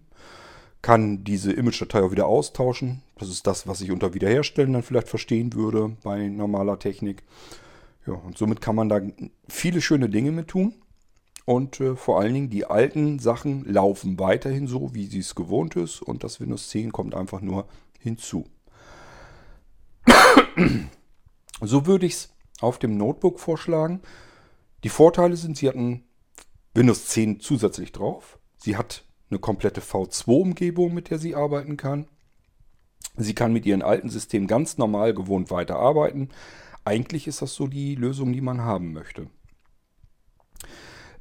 Kann diese Image-Datei auch wieder austauschen. Das ist das, was ich unter Wiederherstellen dann vielleicht verstehen würde bei normaler Technik. Ja, und somit kann man da viele schöne Dinge mit tun. Und äh, vor allen Dingen die alten Sachen laufen weiterhin so, wie sie es gewohnt ist. Und das Windows 10 kommt einfach nur hinzu. so würde ich es auf dem Notebook vorschlagen. Die Vorteile sind, sie hatten Windows 10 zusätzlich drauf. Sie hat eine komplette V2-Umgebung, mit der sie arbeiten kann. Sie kann mit ihren alten Systemen ganz normal gewohnt weiterarbeiten. Eigentlich ist das so die Lösung, die man haben möchte.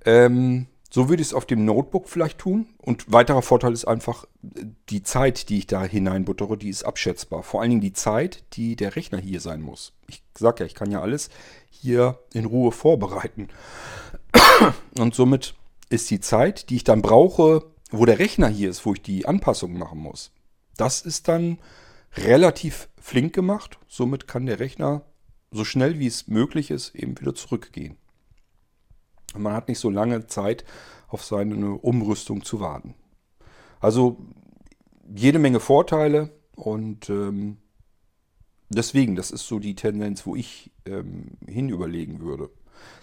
Ähm, so würde ich es auf dem Notebook vielleicht tun. Und weiterer Vorteil ist einfach, die Zeit, die ich da hineinbuttere, die ist abschätzbar. Vor allen Dingen die Zeit, die der Rechner hier sein muss. Ich sage ja, ich kann ja alles hier in Ruhe vorbereiten. Und somit ist die Zeit, die ich dann brauche, wo der Rechner hier ist, wo ich die Anpassungen machen muss, das ist dann relativ flink gemacht. Somit kann der Rechner so schnell wie es möglich ist eben wieder zurückgehen. Man hat nicht so lange Zeit, auf seine Umrüstung zu warten. Also jede Menge Vorteile und ähm, deswegen, das ist so die Tendenz, wo ich ähm, hinüberlegen würde.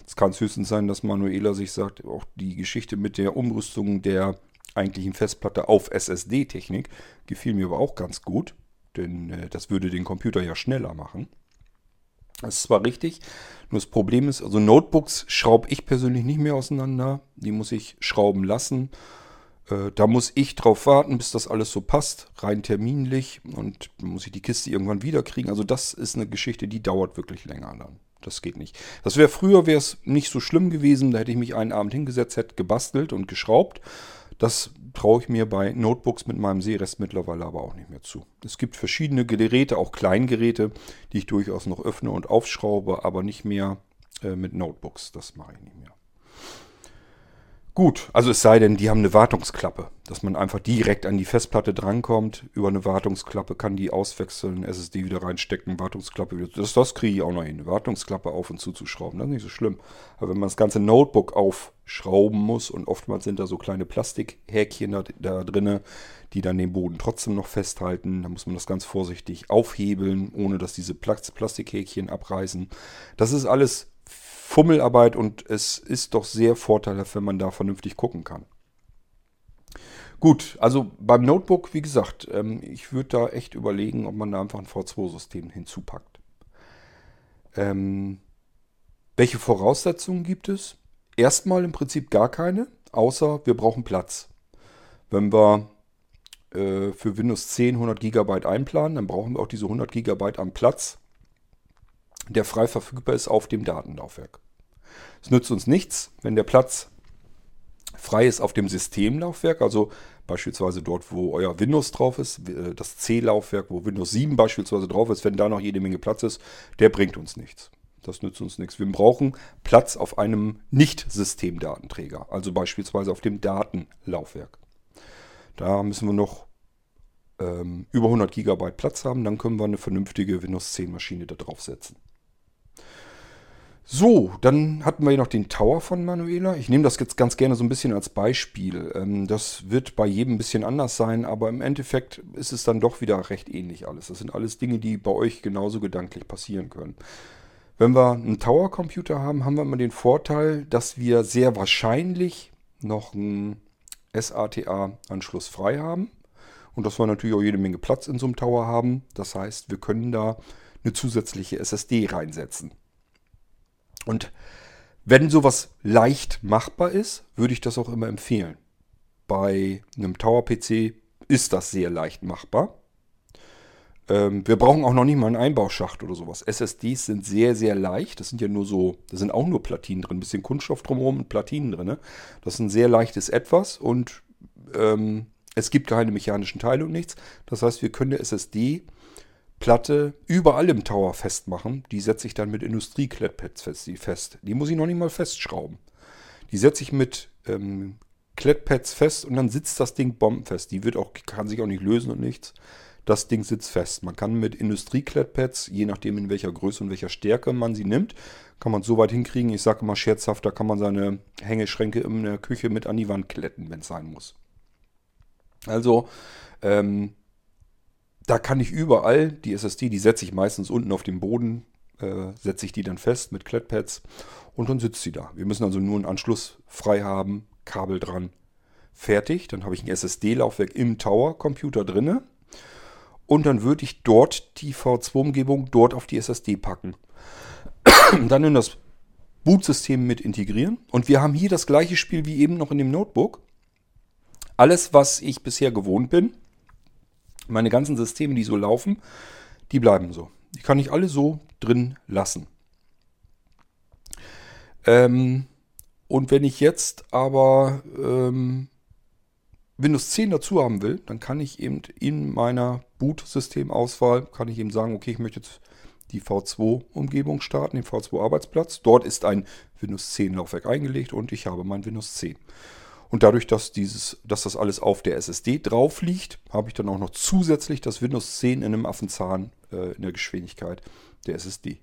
Es kann höchstens sein, dass Manuela sich sagt, auch die Geschichte mit der Umrüstung der eigentlichen Festplatte auf SSD-Technik gefiel mir aber auch ganz gut, denn äh, das würde den Computer ja schneller machen. Das ist zwar richtig, nur das Problem ist, also Notebooks schraube ich persönlich nicht mehr auseinander. Die muss ich schrauben lassen. Äh, da muss ich drauf warten, bis das alles so passt, rein terminlich. Und dann muss ich die Kiste irgendwann wieder kriegen. Also das ist eine Geschichte, die dauert wirklich länger dann. Das geht nicht. Das wäre früher wäre es nicht so schlimm gewesen. Da hätte ich mich einen Abend hingesetzt, hätte gebastelt und geschraubt. Das traue ich mir bei Notebooks mit meinem Sehrest mittlerweile aber auch nicht mehr zu. Es gibt verschiedene Geräte, auch Kleingeräte, die ich durchaus noch öffne und aufschraube, aber nicht mehr äh, mit Notebooks. Das mache ich nicht mehr. Gut, also es sei denn, die haben eine Wartungsklappe, dass man einfach direkt an die Festplatte drankommt, über eine Wartungsklappe kann die auswechseln, SSD wieder reinstecken, Wartungsklappe wieder. Das, das kriege ich auch noch hin, Wartungsklappe auf und zuzuschrauben, das ist nicht so schlimm. Aber wenn man das ganze Notebook aufschrauben muss und oftmals sind da so kleine Plastikhäkchen da, da drinne, die dann den Boden trotzdem noch festhalten, dann muss man das ganz vorsichtig aufhebeln, ohne dass diese Plastikhäkchen abreißen. Das ist alles Fummelarbeit und es ist doch sehr vorteilhaft, wenn man da vernünftig gucken kann. Gut, also beim Notebook, wie gesagt, ähm, ich würde da echt überlegen, ob man da einfach ein V2-System hinzupackt. Ähm, welche Voraussetzungen gibt es? Erstmal im Prinzip gar keine, außer wir brauchen Platz. Wenn wir äh, für Windows 10 100 GB einplanen, dann brauchen wir auch diese 100 GB am Platz der frei verfügbar ist auf dem Datenlaufwerk. Es nützt uns nichts, wenn der Platz frei ist auf dem Systemlaufwerk, also beispielsweise dort, wo euer Windows drauf ist, äh, das C-Laufwerk, wo Windows 7 beispielsweise drauf ist, wenn da noch jede Menge Platz ist, der bringt uns nichts. Das nützt uns nichts. Wir brauchen Platz auf einem Nicht-Systemdatenträger, also beispielsweise auf dem Datenlaufwerk. Da müssen wir noch ähm, über 100 GB Platz haben, dann können wir eine vernünftige Windows 10 Maschine da draufsetzen. So, dann hatten wir hier noch den Tower von Manuela. Ich nehme das jetzt ganz gerne so ein bisschen als Beispiel. Ähm, das wird bei jedem ein bisschen anders sein, aber im Endeffekt ist es dann doch wieder recht ähnlich alles. Das sind alles Dinge, die bei euch genauso gedanklich passieren können. Wenn wir einen Tower-Computer haben, haben wir immer den Vorteil, dass wir sehr wahrscheinlich noch einen SATA-Anschluss frei haben und dass wir natürlich auch jede Menge Platz in so einem Tower haben. Das heißt, wir können da eine zusätzliche SSD reinsetzen. Und wenn sowas leicht machbar ist, würde ich das auch immer empfehlen. Bei einem Tower-PC ist das sehr leicht machbar. Ähm, wir brauchen auch noch nicht mal einen Einbauschacht oder sowas. SSDs sind sehr, sehr leicht. Das sind ja nur so, da sind auch nur Platinen drin, ein bisschen Kunststoff drumherum und Platinen drin. Das ist ein sehr leichtes Etwas und ähm, es gibt keine mechanischen Teile und nichts. Das heißt, wir können der SSD Platte überall im Tower festmachen. Die setze ich dann mit Industrieklettpads fest. Die muss ich noch nicht mal festschrauben. Die setze ich mit ähm, Klettpads fest und dann sitzt das Ding bombenfest. Die wird auch, kann sich auch nicht lösen und nichts. Das Ding sitzt fest. Man kann mit Industrieklettpads, je nachdem in welcher Größe und welcher Stärke man sie nimmt, kann man so weit hinkriegen. Ich sage mal scherzhaft, da kann man seine Hängeschränke in der Küche mit an die Wand kletten, wenn es sein muss. Also, ähm, da kann ich überall die SSD, die setze ich meistens unten auf den Boden, äh, setze ich die dann fest mit Klettpads und dann sitzt sie da. Wir müssen also nur einen Anschluss frei haben, Kabel dran, fertig. Dann habe ich ein SSD-Laufwerk im Tower-Computer drinne und dann würde ich dort die V2-Umgebung dort auf die SSD packen. dann in das Bootsystem mit integrieren und wir haben hier das gleiche Spiel wie eben noch in dem Notebook. Alles, was ich bisher gewohnt bin, meine ganzen Systeme, die so laufen, die bleiben so. Die kann ich alle so drin lassen. Ähm, Und wenn ich jetzt aber ähm, Windows 10 dazu haben will, dann kann ich eben in meiner Boot-Systemauswahl, kann ich eben sagen, okay, ich möchte jetzt die V2-Umgebung starten, den V2-Arbeitsplatz. Dort ist ein Windows 10 Laufwerk eingelegt und ich habe mein Windows 10. Und dadurch, dass, dieses, dass das alles auf der SSD drauf liegt, habe ich dann auch noch zusätzlich das Windows 10 in einem Affenzahn äh, in der Geschwindigkeit der SSD.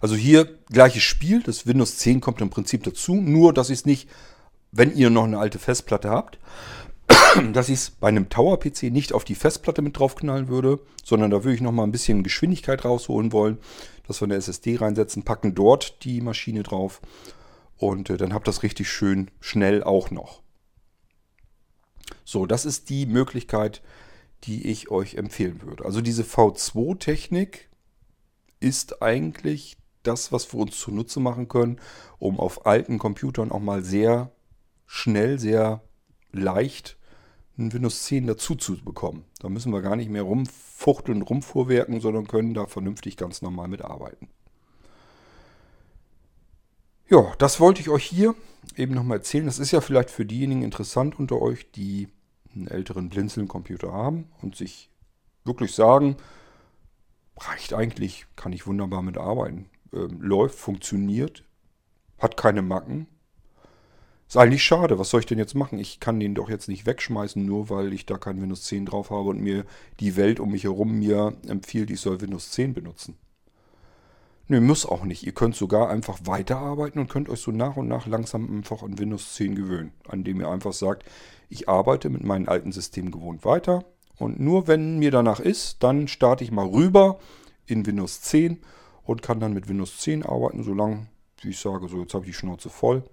Also hier gleiches Spiel, das Windows 10 kommt im Prinzip dazu, nur dass ich es nicht, wenn ihr noch eine alte Festplatte habt, dass ich es bei einem Tower-PC nicht auf die Festplatte mit draufknallen würde, sondern da würde ich nochmal ein bisschen Geschwindigkeit rausholen wollen, dass wir eine SSD reinsetzen, packen dort die Maschine drauf und äh, dann habt das richtig schön schnell auch noch. So, das ist die Möglichkeit, die ich euch empfehlen würde. Also diese V2-Technik ist eigentlich das, was wir uns zunutze machen können, um auf alten Computern auch mal sehr schnell, sehr leicht ein Windows 10 dazu zu bekommen. Da müssen wir gar nicht mehr rumfuchteln, rumfuhrwerken, sondern können da vernünftig ganz normal mitarbeiten. Ja, das wollte ich euch hier eben nochmal erzählen. Das ist ja vielleicht für diejenigen interessant unter euch, die einen älteren Blinzeln-Computer haben und sich wirklich sagen, reicht eigentlich, kann ich wunderbar mitarbeiten. Ähm, läuft, funktioniert, hat keine Macken. Ist eigentlich schade, was soll ich denn jetzt machen? Ich kann den doch jetzt nicht wegschmeißen, nur weil ich da kein Windows 10 drauf habe und mir die Welt um mich herum mir empfiehlt, ich soll Windows 10 benutzen. Nö, muss auch nicht. Ihr könnt sogar einfach weiterarbeiten und könnt euch so nach und nach langsam einfach an Windows 10 gewöhnen. An dem ihr einfach sagt, ich arbeite mit meinem alten System gewohnt weiter. Und nur wenn mir danach ist, dann starte ich mal rüber in Windows 10 und kann dann mit Windows 10 arbeiten, solange, wie ich sage, so jetzt habe ich die Schnauze voll.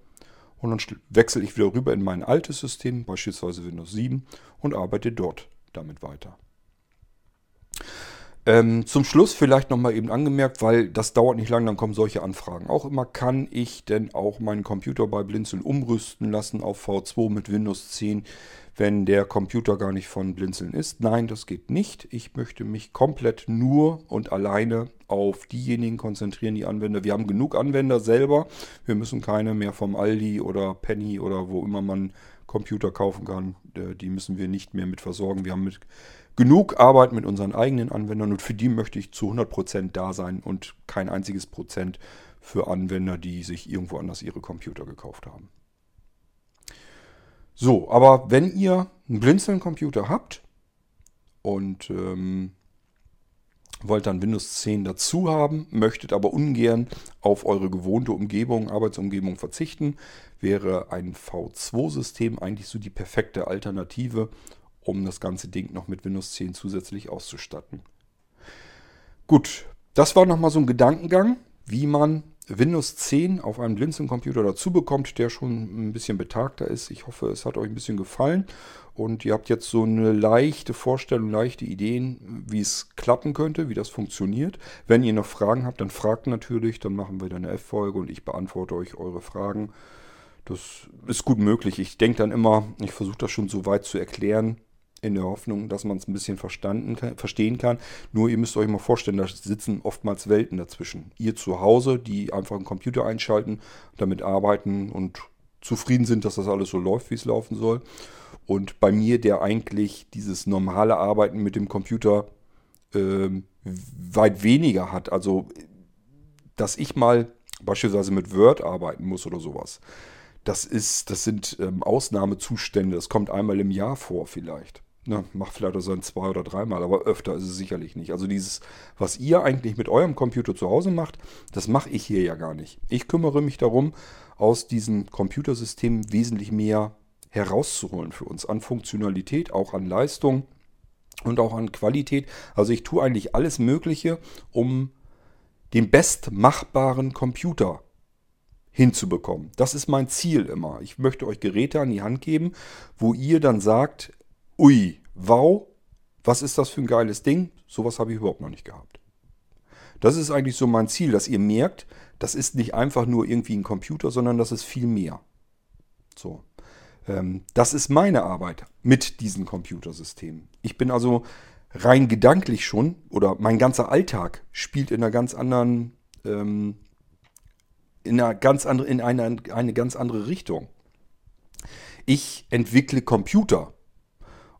Und dann wechsle ich wieder rüber in mein altes System, beispielsweise Windows 7, und arbeite dort damit weiter. Ähm, zum Schluss vielleicht nochmal eben angemerkt, weil das dauert nicht lang, dann kommen solche Anfragen. Auch immer, kann ich denn auch meinen Computer bei Blinzeln umrüsten lassen auf V2 mit Windows 10, wenn der Computer gar nicht von Blinzeln ist? Nein, das geht nicht. Ich möchte mich komplett nur und alleine auf diejenigen konzentrieren, die Anwender. Wir haben genug Anwender selber. Wir müssen keine mehr vom Aldi oder Penny oder wo immer man Computer kaufen kann. Äh, die müssen wir nicht mehr mit versorgen. Wir haben mit genug Arbeit mit unseren eigenen Anwendern und für die möchte ich zu 100% da sein und kein einziges Prozent für Anwender, die sich irgendwo anders ihre Computer gekauft haben. So, aber wenn ihr einen Blinzeln-Computer habt und ähm, wollt dann Windows 10 dazu haben, möchtet aber ungern auf eure gewohnte Umgebung, Arbeitsumgebung verzichten, wäre ein V2-System eigentlich so die perfekte Alternative, um das ganze Ding noch mit Windows 10 zusätzlich auszustatten. Gut, das war nochmal so ein Gedankengang, wie man Windows 10 auf einem Blinzeln-Computer dazu bekommt, der schon ein bisschen betagter ist. Ich hoffe, es hat euch ein bisschen gefallen und ihr habt jetzt so eine leichte Vorstellung, leichte Ideen, wie es klappen könnte, wie das funktioniert. Wenn ihr noch Fragen habt, dann fragt natürlich, dann machen wir eine F-Folge und ich beantworte euch eure Fragen. Das ist gut möglich. Ich denke dann immer, ich versuche das schon so weit zu erklären, in der Hoffnung, dass man es ein bisschen verstanden kann, verstehen kann. Nur ihr müsst euch mal vorstellen, da sitzen oftmals Welten dazwischen. Ihr zu Hause, die einfach einen Computer einschalten, damit arbeiten und zufrieden sind, dass das alles so läuft, wie es laufen soll. Und bei mir, der eigentlich dieses normale Arbeiten mit dem Computer äh, weit weniger hat. Also, dass ich mal beispielsweise mit Word arbeiten muss oder sowas. Das ist, das sind ähm, Ausnahmezustände. Das kommt einmal im Jahr vor vielleicht. Na, macht vielleicht auch so ein zwei- oder dreimal, aber öfter ist es sicherlich nicht. Also dieses, was ihr eigentlich mit eurem Computer zu Hause macht, das mache ich hier ja gar nicht. Ich kümmere mich darum, aus diesem Computersystem wesentlich mehr herauszuholen für uns an Funktionalität, auch an Leistung und auch an Qualität. Also ich tue eigentlich alles Mögliche, um den bestmachbaren Computer hinzubekommen. Das ist mein Ziel immer. Ich möchte euch Geräte an die Hand geben, wo ihr dann sagt, ui, wow, was ist das für ein geiles Ding? Sowas habe ich überhaupt noch nicht gehabt. Das ist eigentlich so mein Ziel, dass ihr merkt, das ist nicht einfach nur irgendwie ein Computer, sondern das ist viel mehr. So. Ähm, das ist meine Arbeit mit diesen Computersystemen. Ich bin also rein gedanklich schon, oder mein ganzer Alltag spielt in einer ganz anderen, ähm, in eine ganz andere, in eine, eine ganz andere Richtung. Ich entwickle Computer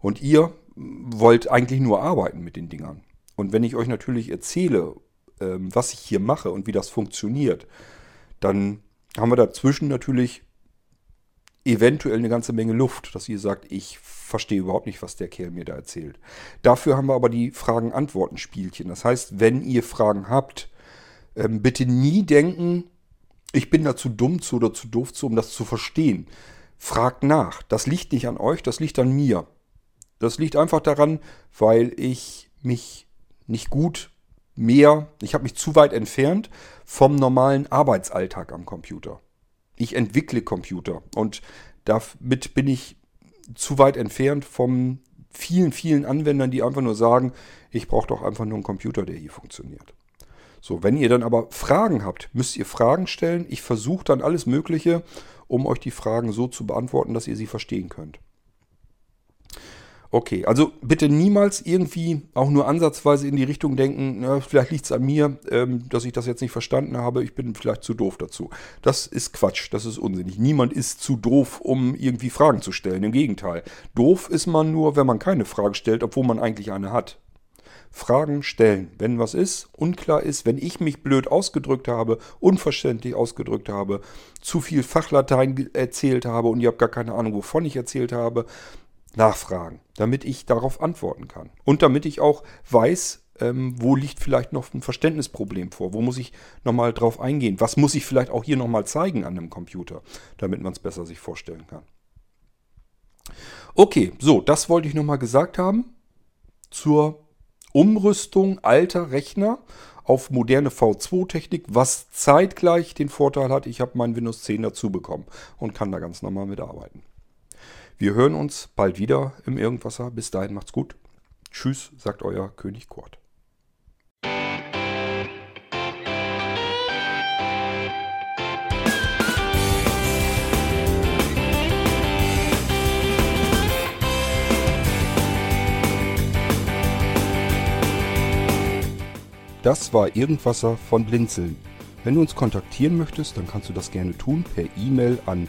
und ihr wollt eigentlich nur arbeiten mit den Dingern. Und wenn ich euch natürlich erzähle, ähm, was ich hier mache und wie das funktioniert, dann haben wir dazwischen natürlich eventuell eine ganze Menge Luft, dass ihr sagt, ich verstehe überhaupt nicht, was der Kerl mir da erzählt. Dafür haben wir aber die Fragen-Antworten-Spielchen. Das heißt, wenn ihr Fragen habt, ähm, bitte nie denken, ich bin da zu dumm zu oder zu doof zu, um das zu verstehen. Fragt nach. Das liegt nicht an euch, das liegt an mir. Das liegt einfach daran, weil ich mich nicht gut mehr, ich habe mich zu weit entfernt vom normalen Arbeitsalltag am Computer. Ich entwickle Computer und damit bin ich zu weit entfernt von vielen, vielen Anwendern, die einfach nur sagen, ich brauche doch einfach nur einen Computer, der hier funktioniert. So, wenn ihr dann aber Fragen habt, müsst ihr Fragen stellen. Ich versuche dann alles Mögliche, um euch die Fragen so zu beantworten, dass ihr sie verstehen könnt. Okay, also bitte niemals irgendwie auch nur ansatzweise in die Richtung denken, na, vielleicht liegt es an mir, ähm, dass ich das jetzt nicht verstanden habe, ich bin vielleicht zu doof dazu. Das ist Quatsch, das ist unsinnig. Niemand ist zu doof, um irgendwie Fragen zu stellen. Im Gegenteil. Doof ist man nur, wenn man keine Frage stellt, obwohl man eigentlich eine hat. Fragen stellen. Wenn was ist, unklar ist, wenn ich mich blöd ausgedrückt habe, unverständlich ausgedrückt habe, zu viel Fachlatein erzählt habe und ihr habt gar keine Ahnung, wovon ich erzählt habe, nachfragen, damit ich darauf antworten kann. Und damit ich auch weiß, ähm, wo liegt vielleicht noch ein Verständnisproblem vor? Wo muss ich nochmal drauf eingehen? Was muss ich vielleicht auch hier nochmal zeigen an dem Computer, damit man es besser sich vorstellen kann? Okay, so, das wollte ich nochmal gesagt haben zur Umrüstung alter Rechner auf moderne V2-Technik, was zeitgleich den Vorteil hat, ich habe mein Windows 10 dazu bekommen und kann da ganz normal mitarbeiten. Wir hören uns bald wieder im Irgendwasser. Bis dahin macht's gut. Tschüss, sagt euer König Kurt. Das war Irgendwasser von Blinzeln. Wenn du uns kontaktieren möchtest, dann kannst du das gerne tun per E-Mail an